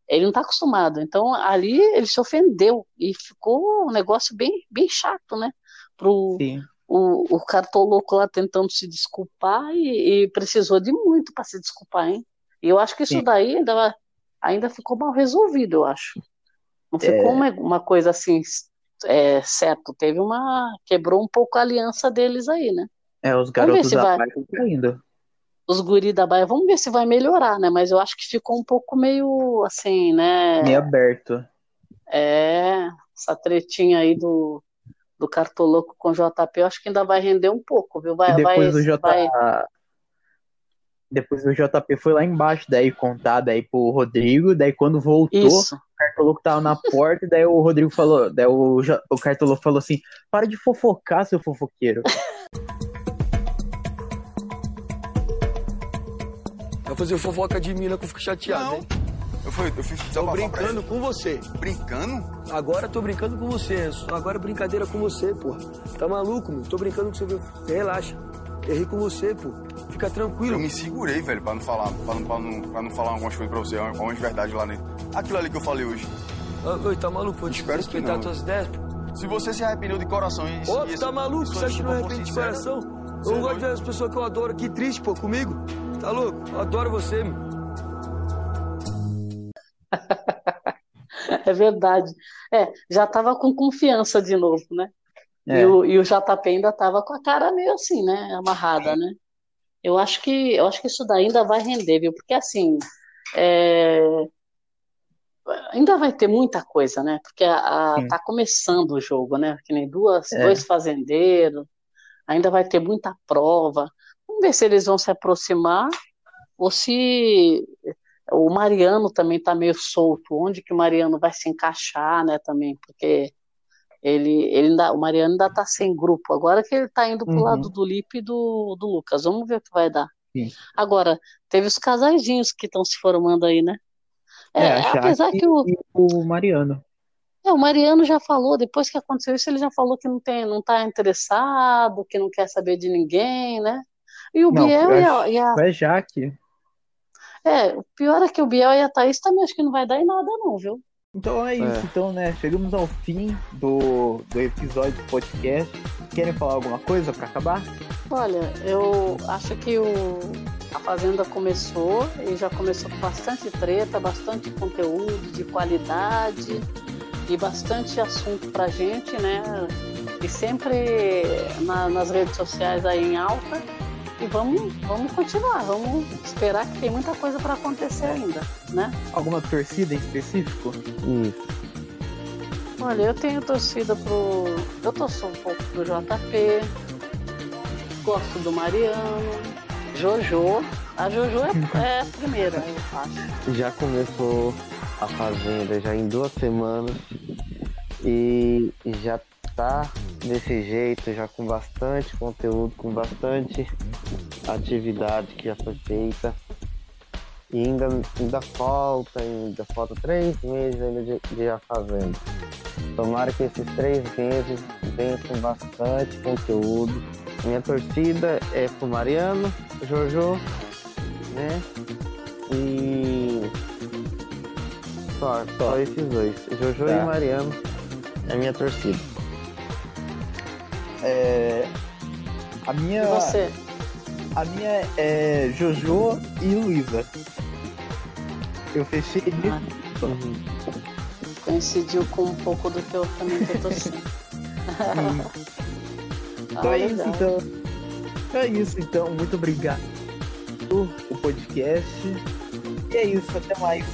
ele não está acostumado. Então, ali ele se ofendeu e ficou um negócio bem, bem chato, né? Pro, Sim. O, o cartoloco lá tentando se desculpar e, e precisou de muito para se desculpar, hein? E eu acho que isso Sim. daí ainda ainda ficou mal resolvido, eu acho. Não É. ficou uma, uma coisa assim, é, certo. Teve uma. Quebrou um pouco a aliança deles aí, né? É, os garotos da vai. Baia estão caindo. Os guri da Baia, vamos ver se vai melhorar, né? Mas eu acho que ficou um pouco meio assim, né? Meio aberto. É, essa tretinha aí do, do Cartoloco com o JP, eu acho que ainda vai render um pouco, viu? Vai, E vai, depois o J... vai. Depois o JP foi lá embaixo, daí contar daí pro Rodrigo, daí quando voltou, Isso. o Cartoloco tava na porta, daí o Rodrigo falou, daí o, J- o Cartoloco falou assim, para de fofocar, seu fofoqueiro. Vai fazer fofoca de mina que eu fico chateado, hein? Eu fui, eu fui Tô brincando com você. Brincando? Agora tô brincando com você. Agora é brincadeira com você, pô. Tá maluco, meu? Tô brincando com você. Relaxa. Errei com você, pô. Fica tranquilo. Eu me segurei, velho, pra não falar, pra não, pra não, pra não falar algumas coisas pra você, algumas verdades lá dentro. Aquilo ali que eu falei hoje. Oi, tá maluco? Vou Espero que respeitar não. tuas ideias, pô. Se você se arrependeu de coração e... Ô, e tá maluco? Você acha que não for arrepende de coração? Eu é não gosto de ver as pessoas que eu adoro aqui triste, pô, comigo. Tá louco? Eu adoro você, meu. É verdade. É, já tava com confiança de novo, né? É. E o, e o JP ainda tava com a cara meio assim, né? Amarrada, né? Eu acho que, eu acho que isso daí ainda vai render, viu? Porque assim, é, ainda vai ter muita coisa, né? Porque a, a- tá começando o jogo, né? Que nem duas, É. dois fazendeiros, ainda vai ter muita prova. Vamos ver se eles vão se aproximar ou se o Mariano também está meio solto. Onde que o Mariano vai se encaixar, né? Também, porque ele, ele ainda, o Mariano ainda está sem grupo. Agora que ele está indo para o Uhum. lado do Lipe e do, do Lucas. Vamos ver o que vai dar. Sim. Agora, teve os casaizinhos que estão se formando aí, né? É, É, apesar que o, o Mariano. é, o Mariano já falou, depois que aconteceu isso, ele já falou que não tem, não tá interessado, que não quer saber de ninguém, né? E o Não, Biel eu e a, acho- e a- foi a Jaque. É, o pior é que o Biel e a Thaís também acho que não vai dar em nada, não, viu? Então é isso, É. então, né? Chegamos ao fim do, do episódio do podcast. Querem falar alguma coisa pra acabar? Olha, eu acho que o, a Fazenda começou e já começou com bastante treta, bastante conteúdo de qualidade e bastante assunto pra gente, né? E sempre na- nas redes sociais aí em alta. E vamos, vamos continuar, vamos esperar que tem muita coisa para acontecer ainda, né? Alguma torcida em específico? Olha, eu tenho torcida pro. Eu torço um pouco pro JP, gosto do Mariano, Jojo. A Jojo é, é a primeira, eu acho. Já começou a fazenda já em duas semanas e já tá desse jeito, já com bastante conteúdo, com bastante atividade que já foi feita. E ainda, ainda falta, ainda falta três meses ainda de, de a fazenda. Tomara que esses três meses venham com bastante conteúdo. Minha torcida é pro Mariano, Jojo, né? E só, só esses dois. Jojo Tá. e Mariano é minha torcida. É, a minha. E você? A minha é Jojo e Luísa. Eu fechei nisso. Coincidiu com um pouco do que eu também tô torcendo. Então Ah, é isso, legal. então. É isso, então. Muito obrigado. O podcast. E é isso, até mais.